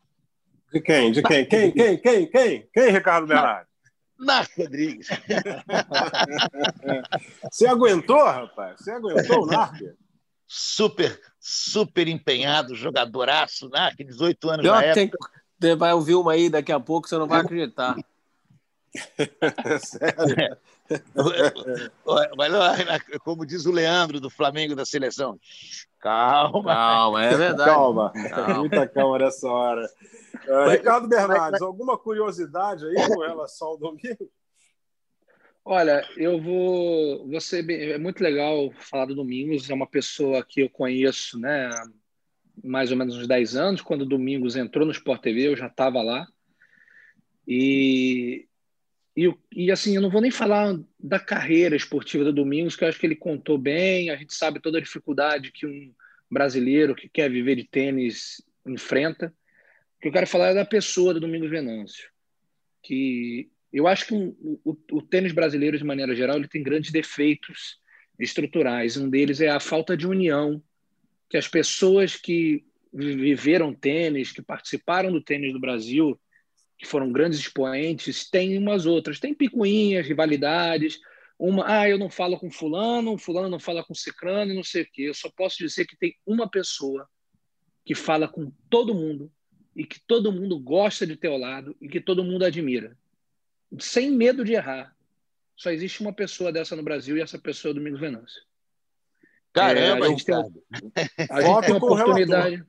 De quem? De quem? Quem? Quem? Quem? Quem? Quem, Ricardo Bernardo?
Narco Rodrigues.
Você aguentou, rapaz? Você aguentou o Narco?
Super, super empenhado, jogadoraço, Narco, 18 anos Pior na época.
Tem, vai ouvir uma aí daqui a pouco, você não vai acreditar.
Sério? Olha, como diz o Leandro do Flamengo da seleção. Calma.
Calma, é verdade.
Calma. calma. Muita calma nessa hora. Uh, Ricardo Bernardes, alguma curiosidade aí com relação ao domingo?
Olha, eu vou. Você é muito legal falar do Domingos. É uma pessoa que eu conheço, né? Mais ou menos uns 10 anos. Quando o Domingos entrou no Sport TV, eu já estava lá. E, e, e, assim, eu não vou nem falar da carreira esportiva do Domingos, que eu acho que ele contou bem. A gente sabe toda a dificuldade que um brasileiro que quer viver de tênis enfrenta. O que eu quero falar é da pessoa do Domingos Venâncio, que eu acho que o, o, o tênis brasileiro, de maneira geral, ele tem grandes defeitos estruturais. Um deles é a falta de união, que as pessoas que viveram tênis, que participaram do tênis do Brasil, que foram grandes expoentes, tem umas outras. Tem picuinhas, rivalidades. Uma, ah, eu não falo com fulano, fulano não fala com cicrano, não sei o quê. Eu só posso dizer que tem uma pessoa que fala com todo mundo e que todo mundo gosta de ter ao lado e que todo mundo admira. Sem medo de errar. Só existe uma pessoa dessa no Brasil e essa pessoa é o Domingos Venâncio.
Caramba,
é, a gente tem, a gente tem uma oportunidade.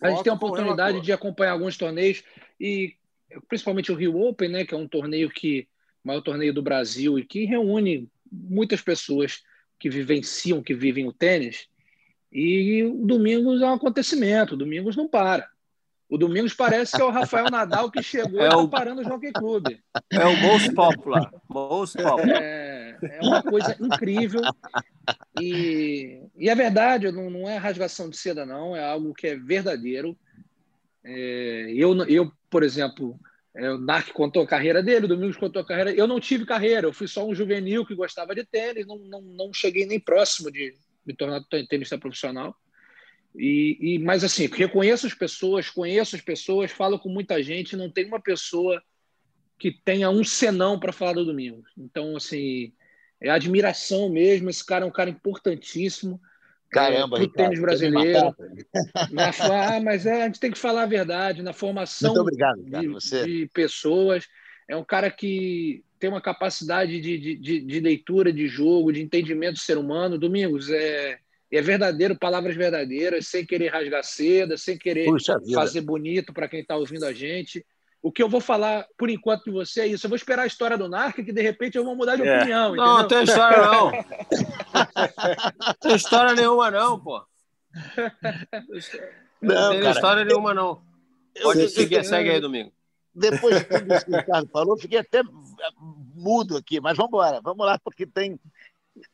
A gente tem a oportunidade de acompanhar alguns torneios e principalmente o Rio Open, né, que é um torneio que maior torneio do Brasil e que reúne muitas pessoas que vivenciam, que vivem o tênis. E o Domingos é um acontecimento, o Domingos não para. O Domingos parece que é o Rafael Nadal que chegou é o... parando o Jockey Club.
É o most popular. Most popular.
É, é uma coisa incrível. E, e é verdade, não, não é rasgação de seda, não. É algo que é verdadeiro. É, eu, eu, por exemplo, é, o Narc contou a carreira dele, o Domingos contou a carreira. Eu não tive carreira, eu fui só um juvenil que gostava de tênis, não, não, não cheguei nem próximo de me tornar tenista profissional. E, e, mas assim, reconheço as pessoas, conheço as pessoas, falo com muita gente, não tem uma pessoa que tenha um senão para falar do Domingos. Então, assim, é admiração mesmo. Esse cara é um cara importantíssimo.
Caramba,
é, o tênis brasileiro. Na, ah, mas é, a gente tem que falar a verdade, na formação
obrigado,
de, de, pessoas. É um cara que tem uma capacidade de, de, de, leitura de jogo, de entendimento do ser humano. Domingos, é, é verdadeiro, palavras verdadeiras, sem querer rasgar seda, sem querer fazer bonito para quem está ouvindo a gente. O que eu vou falar por enquanto de você é isso. Eu vou esperar a história do Narc, que de repente eu vou mudar de é. opinião.
Não, não tem história não. tem história nenhuma não, pô. Não, não tem cara, história nenhuma não. Pode seguir, segue aí, Domingo.
Depois de tudo isso que o Ricardo falou, fiquei até mudo aqui, mas vamos embora, vamos lá, porque tem.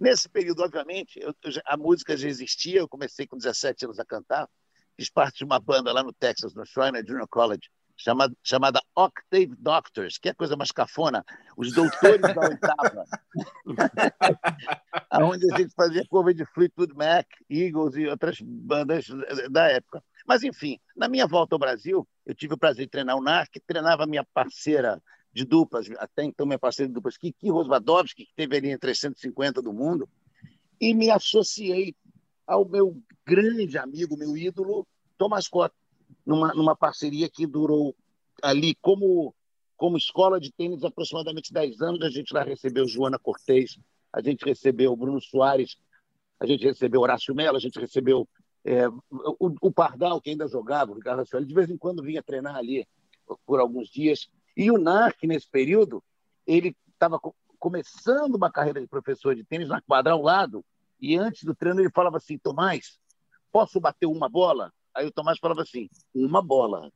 Nesse período, obviamente, eu, a música já existia, eu comecei com 17 anos a cantar, fiz parte de uma banda lá no Texas, no Shriner Junior College, chamada, chamada Octave Doctors, que é a coisa mais cafona, os doutores da oitava, onde a gente fazia cover de Fleetwood Mac, Eagles e outras bandas da época. Mas, enfim, na minha volta ao Brasil, eu tive o prazer de treinar o NARC, treinava minha parceira de duplas, até então minha parceira de duplas, Kiki Rosvadovski, que teve ali entre 350 do mundo, e me associei ao meu grande amigo, meu ídolo, Thomas Cotto numa, numa parceria que durou ali como, como escola de tênis aproximadamente 10 anos. A gente lá recebeu Joana Cortez, a gente recebeu Bruno Soares, a gente recebeu Horácio Mello, a gente recebeu é, o, o, Pardal, que ainda jogava, o Ricardo Ascioli, de vez em quando vinha treinar ali por alguns dias. E o NARC, nesse período, ele estava começando uma carreira de professor de tênis na quadra ao lado, e antes do treino ele falava assim, Tomás, posso bater uma bola? Aí o Tomás falava assim: uma bola.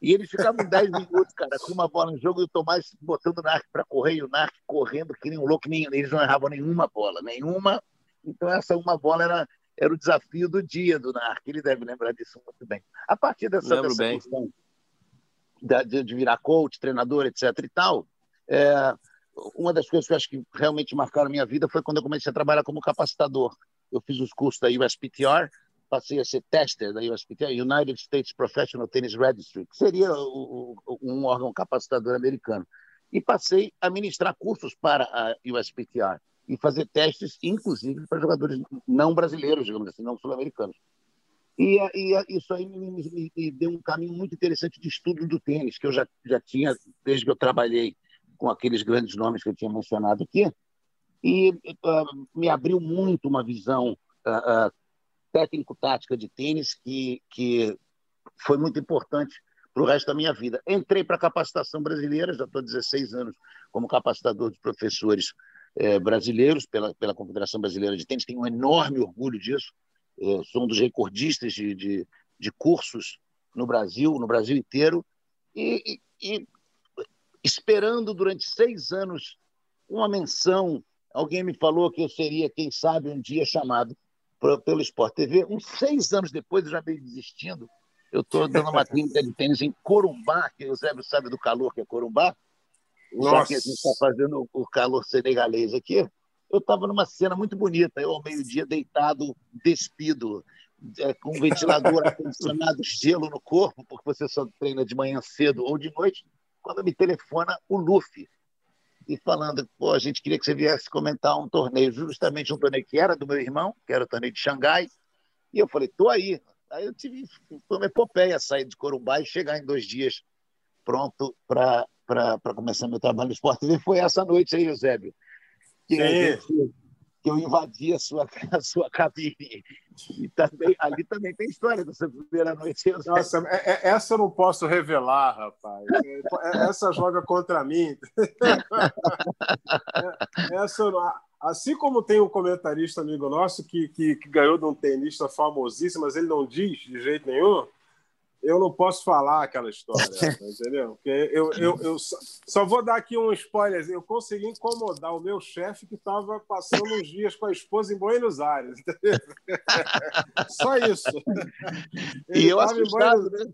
E eles ficavam 10 minutos, cara, com uma bola no jogo e o Tomás botando o Narc para correr e o Narc correndo que nem um louco. Nem, eles não erravam nenhuma bola, nenhuma. Então, essa uma bola era, era o desafio do dia do Narc. Ele deve lembrar disso muito bem. A partir dessa, dessa questão de, de, virar coach, treinador, etc. e tal, é, uma das coisas que eu acho que realmente marcaram a minha vida foi quando eu comecei a trabalhar como capacitador. Eu fiz os cursos da USPTR passei a ser tester da USPT, United States Professional Tennis Registry, que seria o, o, um órgão capacitador americano. E passei a ministrar cursos para a USPTR e fazer testes, inclusive, para jogadores não brasileiros, digamos assim, não sul-americanos. E, e, isso aí me, me, me, deu um caminho muito interessante de estudo do tênis, que eu já, já tinha, desde que eu trabalhei com aqueles grandes nomes que eu tinha mencionado aqui, e uh, me abriu muito uma visão uh, uh, técnico-tática de tênis que, que foi muito importante para o resto da minha vida. Entrei para a capacitação brasileira, já estou 16 anos como capacitador de professores é, brasileiros pela, pela Confederação Brasileira de Tênis, tenho um enorme orgulho disso. Eu sou um dos recordistas de, de, de cursos no Brasil, no Brasil inteiro, e, e, e esperando durante seis anos uma menção. Alguém me falou que eu seria, quem sabe, um dia chamado pelo Sport TV. Uns seis anos depois, eu já veio desistindo. Eu estou dando uma clínica de tênis em Corumbá, que o Zé sabe do calor que é Corumbá. Nossa. Já que a gente está fazendo o calor senegalês aqui. Eu estava numa cena muito bonita, eu ao meio-dia deitado, despido, é, com um ventilador ar-condicionado, gelo no corpo, porque você só treina de manhã cedo ou de noite, quando me telefona o Luffy, e falando, pô, a gente queria que você viesse comentar um torneio, justamente um torneio que era do meu irmão, que era o torneio de Xangai, e eu falei, tô aí. Aí eu tive, foi uma epopeia sair de Corumbá e chegar em dois dias pronto para começar meu trabalho no esporte. E foi essa noite aí, Eusébio, que, que eu invadi a sua, a sua cabine. E também, ali também tem história dessa primeira noite.
Nossa, é, é, essa eu não posso revelar, rapaz. É, essa joga contra mim. Essa, assim como tem um comentarista amigo nosso que, que, que ganhou de um tenista famosíssimo, mas ele não diz de jeito nenhum eu não posso falar aquela história, entendeu? Porque eu, eu, eu só, só, vou dar aqui um spoiler. Eu consegui incomodar o meu chefe que estava passando uns dias com a esposa em Buenos Aires, entendeu? Só isso.
Ele e eu assustado, Buenos... né?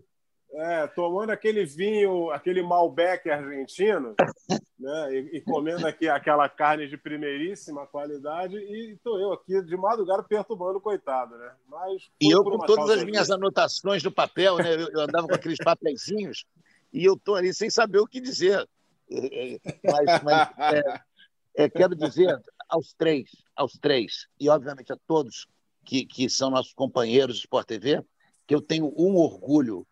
É, tomando aquele vinho, aquele Malbec argentino, né? E, e, comendo aqui aquela carne de primeiríssima qualidade, e estou eu aqui de madrugada perturbando o coitado, né?
Mas e eu com todas as minhas anotações no papel, né? Eu, eu andava com aqueles papeizinhos e eu estou ali sem saber o que dizer. É, é, mas, mas é, é, quero dizer aos três, aos três, e obviamente a todos que, que são nossos companheiros de Sport TV, que eu tenho um orgulho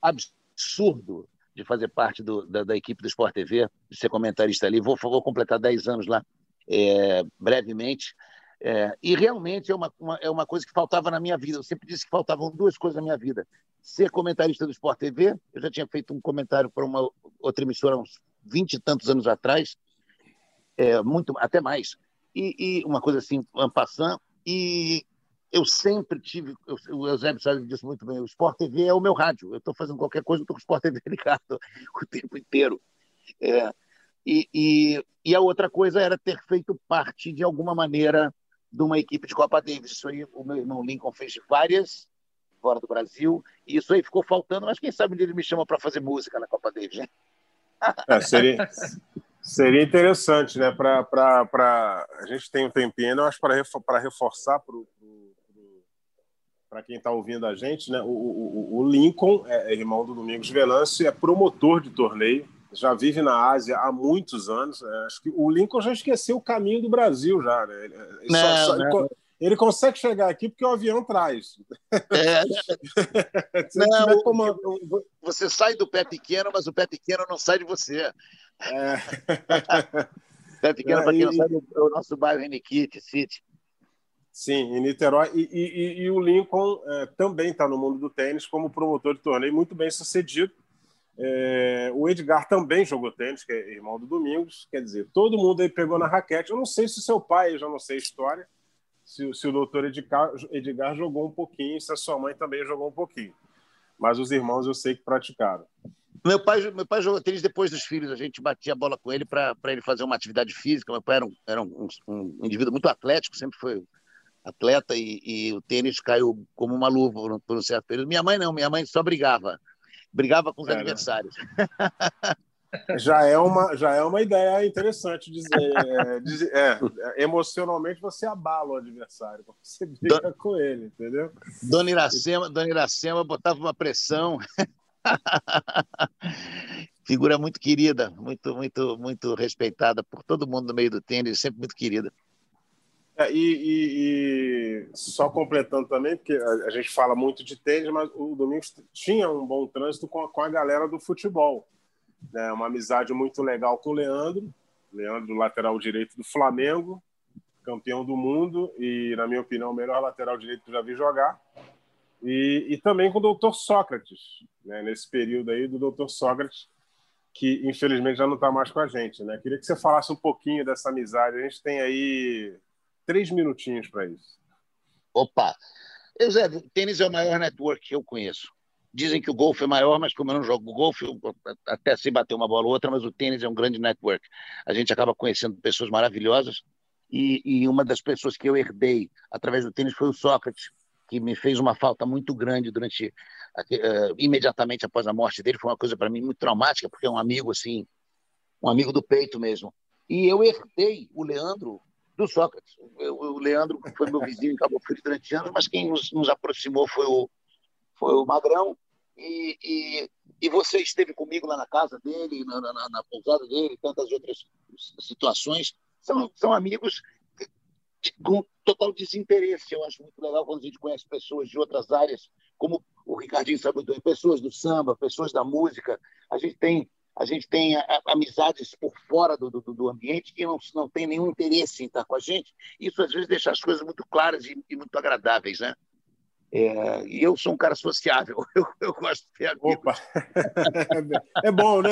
absurdo de fazer parte do, da, da, equipe do Sport TV, de ser comentarista ali. Vou, vou completar 10 anos lá é, brevemente. É, e realmente é uma, uma, é uma coisa que faltava na minha vida. Eu sempre disse que faltavam duas coisas na minha vida: ser comentarista do Sport TV. Eu já tinha feito um comentário para uma outra emissora uns 20 e tantos anos atrás, é, muito, até mais. E, e uma coisa assim, passant, e eu sempre tive, o Eusébio sabe disso muito bem, o Sport TV é o meu rádio. Eu estou fazendo qualquer coisa, estou com o Sport TV ligado o tempo inteiro. É, e, e, e, a outra coisa era ter feito parte, de alguma maneira, de uma equipe de Copa Davis. Isso aí o meu irmão Lincoln fez várias, fora do Brasil, e isso aí ficou faltando, mas quem sabe ele me chama para fazer música na Copa Davis, né?
É, seria, seria interessante, né? Pra, pra, pra... A gente tem um tempinho, eu acho, para reforçar para o para quem está ouvindo a gente, né, o, o, o Lincoln é, é irmão do Domingos Venâncio, é promotor de torneio, já vive na Ásia há muitos anos. É, acho que o Lincoln já esqueceu o caminho do Brasil já. Né? Ele,
não, só, só, não.
Ele, ele, consegue chegar aqui porque o avião traz.
É. não. Você sai do pé pequeno, mas o pé pequeno não sai de você. É. pé pequeno, é, para quem não sabe, é o nosso bairro Eniquite City.
Sim, em Niterói. E, e, e o Lincoln é, também está no mundo do tênis como promotor de torneio, muito bem sucedido. É, o Edgar também jogou tênis, que é irmão do Domingos. Quer dizer, todo mundo aí pegou na raquete. Eu não sei se seu pai, eu já não sei a história, se, se o doutor Edgar, Edgar jogou um pouquinho, se a sua mãe também jogou um pouquinho. Mas os irmãos eu sei que praticaram.
Meu pai, meu pai jogou tênis depois dos filhos. A gente batia a bola com ele para ele fazer uma atividade física. Meu pai era um, era um, um indivíduo muito atlético, sempre foi atleta e, e, o tênis caiu como uma luva por um certo período. Minha mãe não, minha mãe só brigava. Brigava com os é, adversários.
Já é uma, já é uma ideia interessante dizer. É, dizer é, emocionalmente você abala o adversário, você briga Don, com ele, entendeu?
Dona Iracema, Dona Iracema botava uma pressão. Figura muito querida, muito, muito, muito respeitada por todo mundo no meio do tênis, sempre muito querida.
É, e, e, e, só completando também, porque a, a, gente fala muito de tênis, mas o Domingos tinha um bom trânsito com a, com a galera do futebol. Né? Uma amizade muito legal com o Leandro, Leandro, lateral direito do Flamengo, campeão do mundo e, na minha opinião, o melhor lateral direito que eu já vi jogar. E, e também com o doutor Sócrates, né? nesse período aí do doutor Sócrates, que infelizmente já não está mais com a gente. Né? Queria que você falasse um pouquinho dessa amizade. A gente tem aí três minutinhos para isso.
Opa! Eusébio, tênis é o maior network que eu conheço. Dizem que o golfe é maior, mas como eu não jogo golfe, até se bater uma bola ou outra, mas o tênis é um grande network. A gente acaba conhecendo pessoas maravilhosas e, e uma das pessoas que eu herdei através do tênis foi o Sócrates, que me fez uma falta muito grande durante uh, imediatamente após a morte dele. Foi uma coisa para mim muito traumática, porque é um amigo assim, um amigo do peito mesmo. E eu herdei o Leandro do Sócrates. o Leandro foi meu vizinho em Cabo Frio durante anos, mas quem nos, nos aproximou foi o, foi o Magrão. E, e, e, você esteve comigo lá na casa dele, na, na, na pousada dele, tantas outras situações. São, são amigos com total desinteresse. Eu acho muito legal quando a gente conhece pessoas de outras áreas, como o Ricardinho sabe, pessoas do samba, pessoas da música. A gente tem a gente tem amizades por fora do, do, do, ambiente que não, não tem nenhum interesse em estar com a gente. Isso, às vezes, deixa as coisas muito claras e, e muito agradáveis, né? É, e eu sou um cara sociável, eu, eu gosto de ter amigos. Opa!
é bom, né?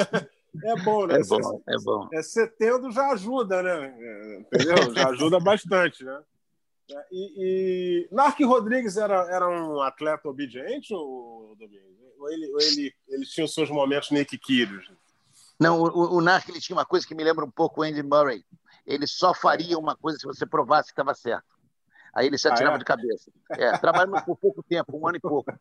É bom, né?
É bom, é bom.
É, setembro já ajuda, né? Entendeu? Já ajuda bastante, né? É, e, e Narc Rodrigues era, era um atleta obediente, ou, ou ele, ou ele, ele tinha os seus momentos Nick Kyrgios?
Não, o, o Narc ele tinha uma coisa que me lembra um pouco o Andy Murray. Ele só faria uma coisa se você provasse que estava certo. Aí ele se atirava ah, é? de cabeça. É, trabalhamos por pouco tempo, um ano e pouco.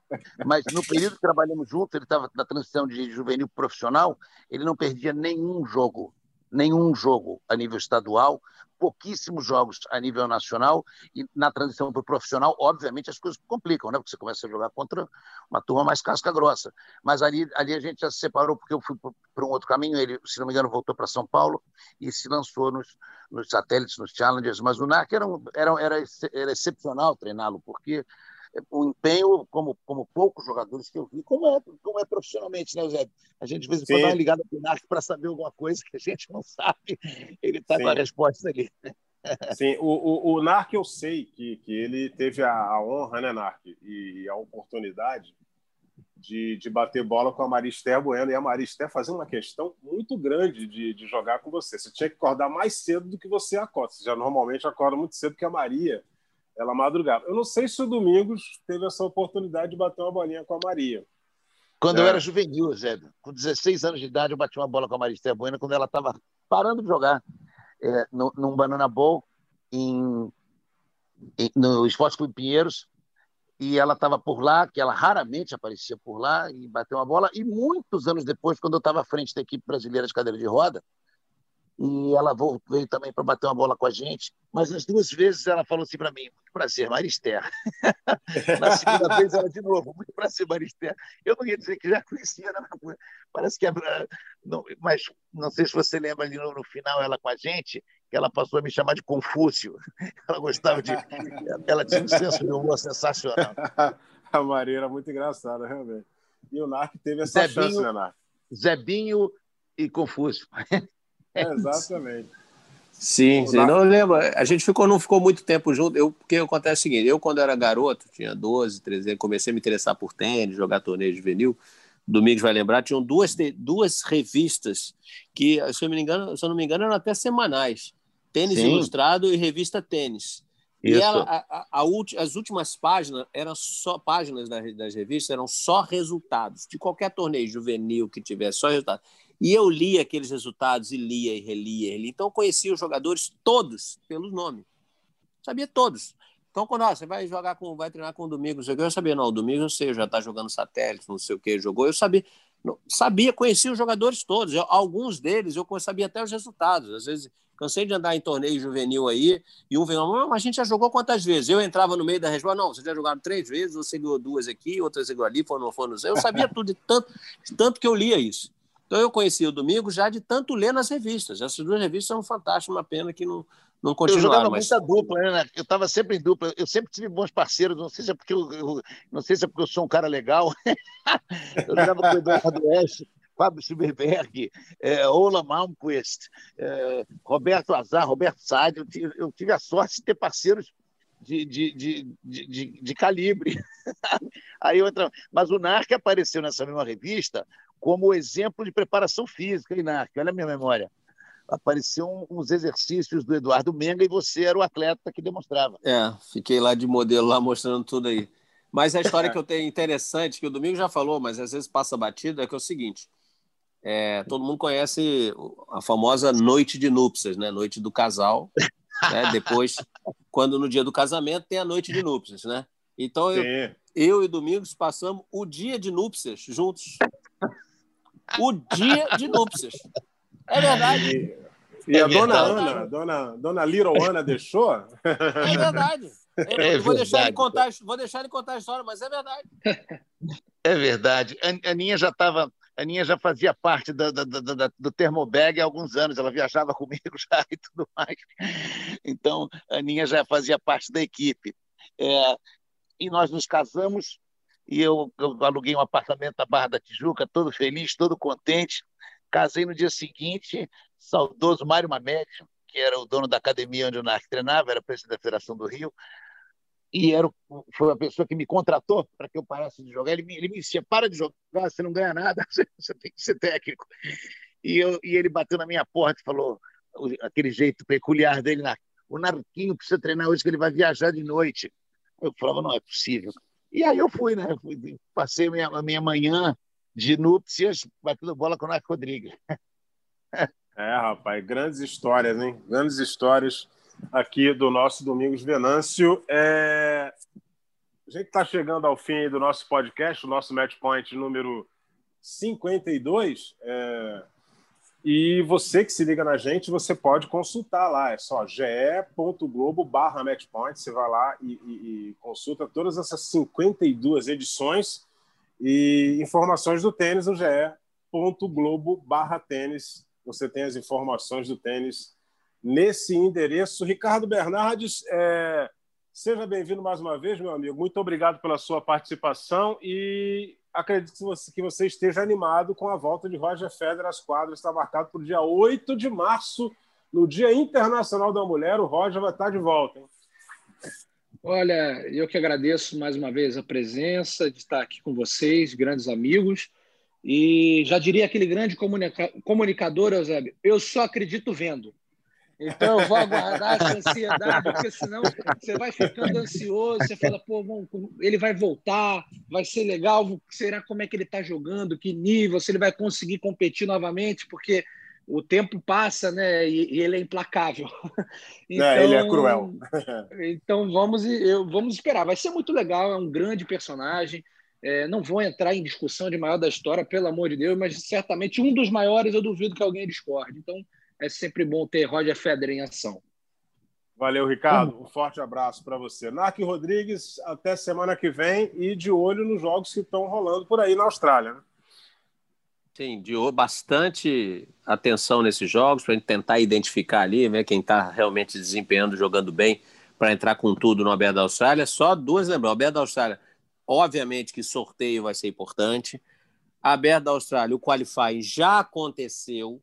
Mas no período que trabalhamos juntos, ele estava na transição de juvenil profissional, ele não perdia nenhum jogo nenhum jogo a nível estadual, pouquíssimos jogos a nível nacional e na transição para o profissional, obviamente as coisas complicam, né? Porque você começa a jogar contra uma turma mais casca grossa. Mas ali, ali a gente já se separou porque eu fui para um outro caminho. Ele, se não me engano, voltou para São Paulo e se lançou nos, nos satélites, nos challengers. Mas o NAC era, um, era, era, era excepcional treiná-lo, porque o empenho, como, como poucos jogadores que eu vi, como é, como é profissionalmente, né, Zé? A gente, de vez em quando, dá uma ligada para o Narc para saber alguma coisa que a gente não sabe. Ele está com a resposta ali.
Sim, o, o, o Narc eu sei que, que ele teve a, a honra, né, Narc, e a oportunidade de, de bater bola com a Maristé Bueno e a Maristé fazer uma questão muito grande de, de jogar com você. Você tinha que acordar mais cedo do que você acorda. Você já normalmente acorda muito cedo, porque a Maria ela madrugava. Eu não sei se o Domingos teve essa oportunidade de bater uma bolinha com a Maria.
Quando é. eu era juvenil, Zé, com 16 anos de idade, eu bati uma bola com a Maria Esther Bueno quando ela estava parando de jogar é, no, num Banana Bowl em, em, no Esporte Clube Pinheiros. E ela estava por lá, que ela raramente aparecia por lá, e bateu uma bola. E muitos anos depois, quando eu estava à frente da equipe brasileira de cadeira de roda, e ela veio também para bater uma bola com a gente. Mas as duas vezes ela falou assim para mim: muito prazer, Marister. Na segunda vez ela de novo: muito prazer, Marister. Eu não ia dizer que já conhecia, não, parece que. É, não, mas não sei se você lembra ali no, no, final, ela com a gente, que ela passou a me chamar de Confúcio. Ela gostava de. Ela tinha um senso de humor sensacional.
a Maria era muito engraçada, realmente. E o Narc teve essa Zebinho, chance, né, Narc?
Zebinho e Confúcio.
É, exatamente.
Sim, sim. Não lembro. A gente ficou, não ficou muito tempo junto. Eu, porque acontece o seguinte: eu, quando era garoto, tinha 12, 13 anos, comecei a me interessar por tênis, jogar torneio juvenil. Domingos vai lembrar, tinham duas, duas revistas que, se eu, me engano, se eu não me engano, eram até semanais: Tênis sim. Ilustrado e Revista Tênis. Isso. E ela, a, a, a, as últimas páginas eram só páginas das, das, revistas eram só resultados de qualquer torneio juvenil que tivesse só resultados. E eu lia aqueles resultados e lia e relia, e. Então eu conhecia os jogadores todos pelos nomes, sabia todos. Então quando você vai jogar com, vai treinar com o Domingos, eu sabia não, o Domingos eu sei, já está jogando satélite, não sei o que jogou, eu sabia, não, sabia, conhecia os jogadores todos. Eu, alguns deles eu sabia até os resultados. Às vezes Cansei de andar em torneio juvenil aí, e um veio, mas a gente já jogou quantas vezes? Eu entrava no meio da resposta, não, você já jogaram três vezes, você ganhou duas aqui, outras ganhou ali, foram, foram. Eu sabia tudo, tanto, tanto que eu lia isso. Então eu conhecia o domingo já de tanto ler nas revistas. Essas duas revistas são fantásticas, uma pena que não, não continuaram.
Eu jogava mas... muita dupla, né? Eu estava sempre em dupla. Eu sempre tive bons parceiros. Não sei se é porque eu, eu não sei se é porque eu sou um cara legal. eu jogava com o Eduardo Oeste. Fábio Silverberg, é, Ola Malmquist, é, Roberto Azar, Roberto Sade. Eu tive, eu tive, a sorte de ter parceiros de, de, de, de, de calibre. Aí outra, mas o NARC apareceu nessa mesma revista como exemplo de preparação física, NARC, olha a minha memória. Apareceu uns exercícios do Eduardo Menga e você era o atleta que demonstrava.
É, fiquei lá de modelo, lá mostrando tudo aí. Mas a história que eu tenho interessante, que o Domingo já falou, mas às vezes passa batido, é que é o seguinte: é, todo mundo conhece a famosa noite de núpcias, né? Noite do casal. Né? Depois, quando no dia do casamento tem a noite de núpcias, né? Então eu, eu e Domingos passamos o dia de núpcias juntos. O dia de núpcias. É verdade.
E, e é a verdade. dona Ana, dona, dona Little Ana deixou?
É verdade. É vou, deixar ele contar, vou deixar ele contar a história, mas é verdade.
É verdade. A Aninha já estava a Aninha já fazia parte do, do, do, do Termobag há alguns anos, ela viajava comigo já e tudo mais. Então, a Aninha já fazia parte da equipe. É, e nós nos casamos e eu, eu, aluguei um apartamento na Barra da Tijuca, todo feliz, todo contente. Casei no dia seguinte, saudoso Mário Mamed, que era o dono da academia onde o NARC treinava, era presidente da Federação do Rio, e era, foi a pessoa que me contratou para que eu parasse de jogar. Ele me, ele me disse: para de jogar, você não ganha nada, você tem que ser técnico. E, eu, e ele bateu na minha porta e falou, aquele jeito peculiar dele, o Narquinho precisa treinar hoje, que ele vai viajar de noite. Eu falava: não é possível. E aí eu fui, né? Passei a minha, a minha manhã de núpcias batendo bola com o Narco Rodrigues.
É, rapaz, grandes histórias, hein? Grandes histórias aqui do nosso Domingos Venâncio. É... A gente está chegando ao fim do nosso podcast, o nosso Match Point número 52. É... E você que se liga na gente, você pode consultar lá. É só ge.globo barra matchpoint. Você vai lá e, e, e, consulta todas essas 52 edições e informações do tênis no ge.globo barra tênis. Você tem as informações do tênis nesse endereço. Ricardo Bernardes, é... seja bem-vindo mais uma vez, meu amigo. Muito obrigado pela sua participação e acredito que você, que você esteja animado com a volta de Roger Federer às quadras. Está marcado para o dia 8 de março, no Dia Internacional da Mulher. O Roger vai estar de volta. Hein?
Olha, eu que agradeço mais uma vez a presença, de estar aqui com vocês, grandes amigos. E já diria aquele grande comunica comunicador, Eusébio, eu só acredito vendo. Então eu vou aguardar essa ansiedade, porque senão você vai ficando ansioso, você fala, pô, ele vai voltar, vai ser legal, será como é que ele está jogando, que nível, se ele vai conseguir competir novamente, porque o tempo passa, né? E, e ele é implacável.
Então, é, ele é então, cruel.
então vamos, eu, vamos esperar. Vai ser muito legal, é um grande personagem. É, não vou entrar em discussão de maior da história, pelo amor de Deus, mas certamente um dos maiores eu duvido que alguém discorde. Então é sempre bom ter Roger Federer em ação.
Valeu, Ricardo. Um forte abraço para você. Narc Rodrigues, até semana que vem e de olho nos jogos que estão rolando por aí na Austrália. Né?
Sim, de bastante atenção nesses jogos para a gente tentar identificar ali, ver quem está realmente desempenhando, jogando bem, para entrar com tudo no Aberto da Austrália. Só duas lembrar. O Aberto da Austrália, obviamente que sorteio vai ser importante. Aberto da Austrália, o qualifying já aconteceu,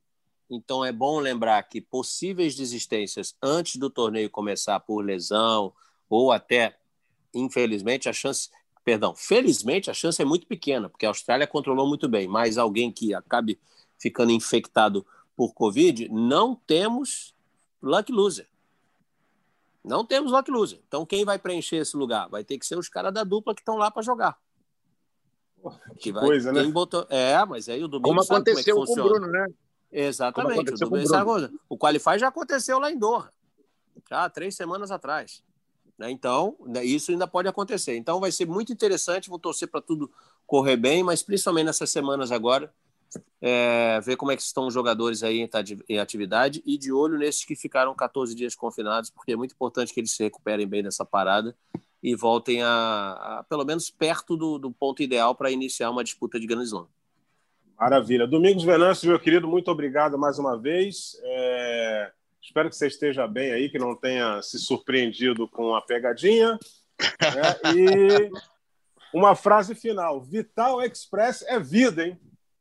então é bom lembrar que possíveis desistências antes do torneio começar por lesão ou até, infelizmente, a chance, perdão, felizmente a chance é muito pequena, porque a Austrália controlou muito bem, mas alguém que acabe ficando infectado por Covid, não temos luck loser. Não temos lock loser. Então quem vai preencher esse lugar? Vai ter que ser os caras da dupla que estão lá para jogar.
Que, que vai, coisa, né?
Botou... É, mas aí o domingo
como aconteceu como é com o Bruno, né?
Exatamente. O, domingo o, o Qualify já aconteceu lá em Doha. Já três semanas atrás. Né? Então, né, isso ainda pode acontecer. Então vai ser muito interessante. Vou torcer para tudo correr bem, mas principalmente nessas semanas agora, é, ver como é que estão os jogadores aí em atividade e de olho nesses que ficaram 14 dias confinados, porque é muito importante que eles se recuperem bem dessa parada e voltem a, a pelo menos perto do, do ponto ideal para iniciar uma disputa de Grand Slam.
Maravilha. Domingos Venâncio, meu querido, muito obrigado mais uma vez. É... Espero que você esteja bem aí, que não tenha se surpreendido com a pegadinha. Né? E uma frase final: Vital Express é vida, hein?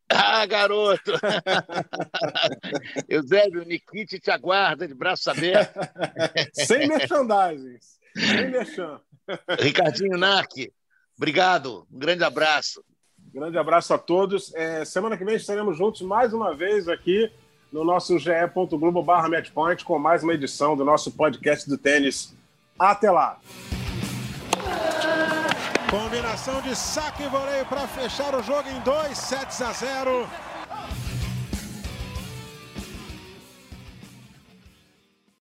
Ah, garoto! Eusébio, Nikit te aguarda de braço aberto.
Sem merchandising. Sem merchan.
Ricardinho Narc, obrigado. Um grande abraço.
Grande abraço a todos. É, semana que vem estaremos juntos mais uma vez aqui no nosso ge.globo barra matchpoint com mais uma edição do nosso podcast do tênis. Até lá!
Combinação de saque e voleio para fechar o jogo em 2 sets a 0.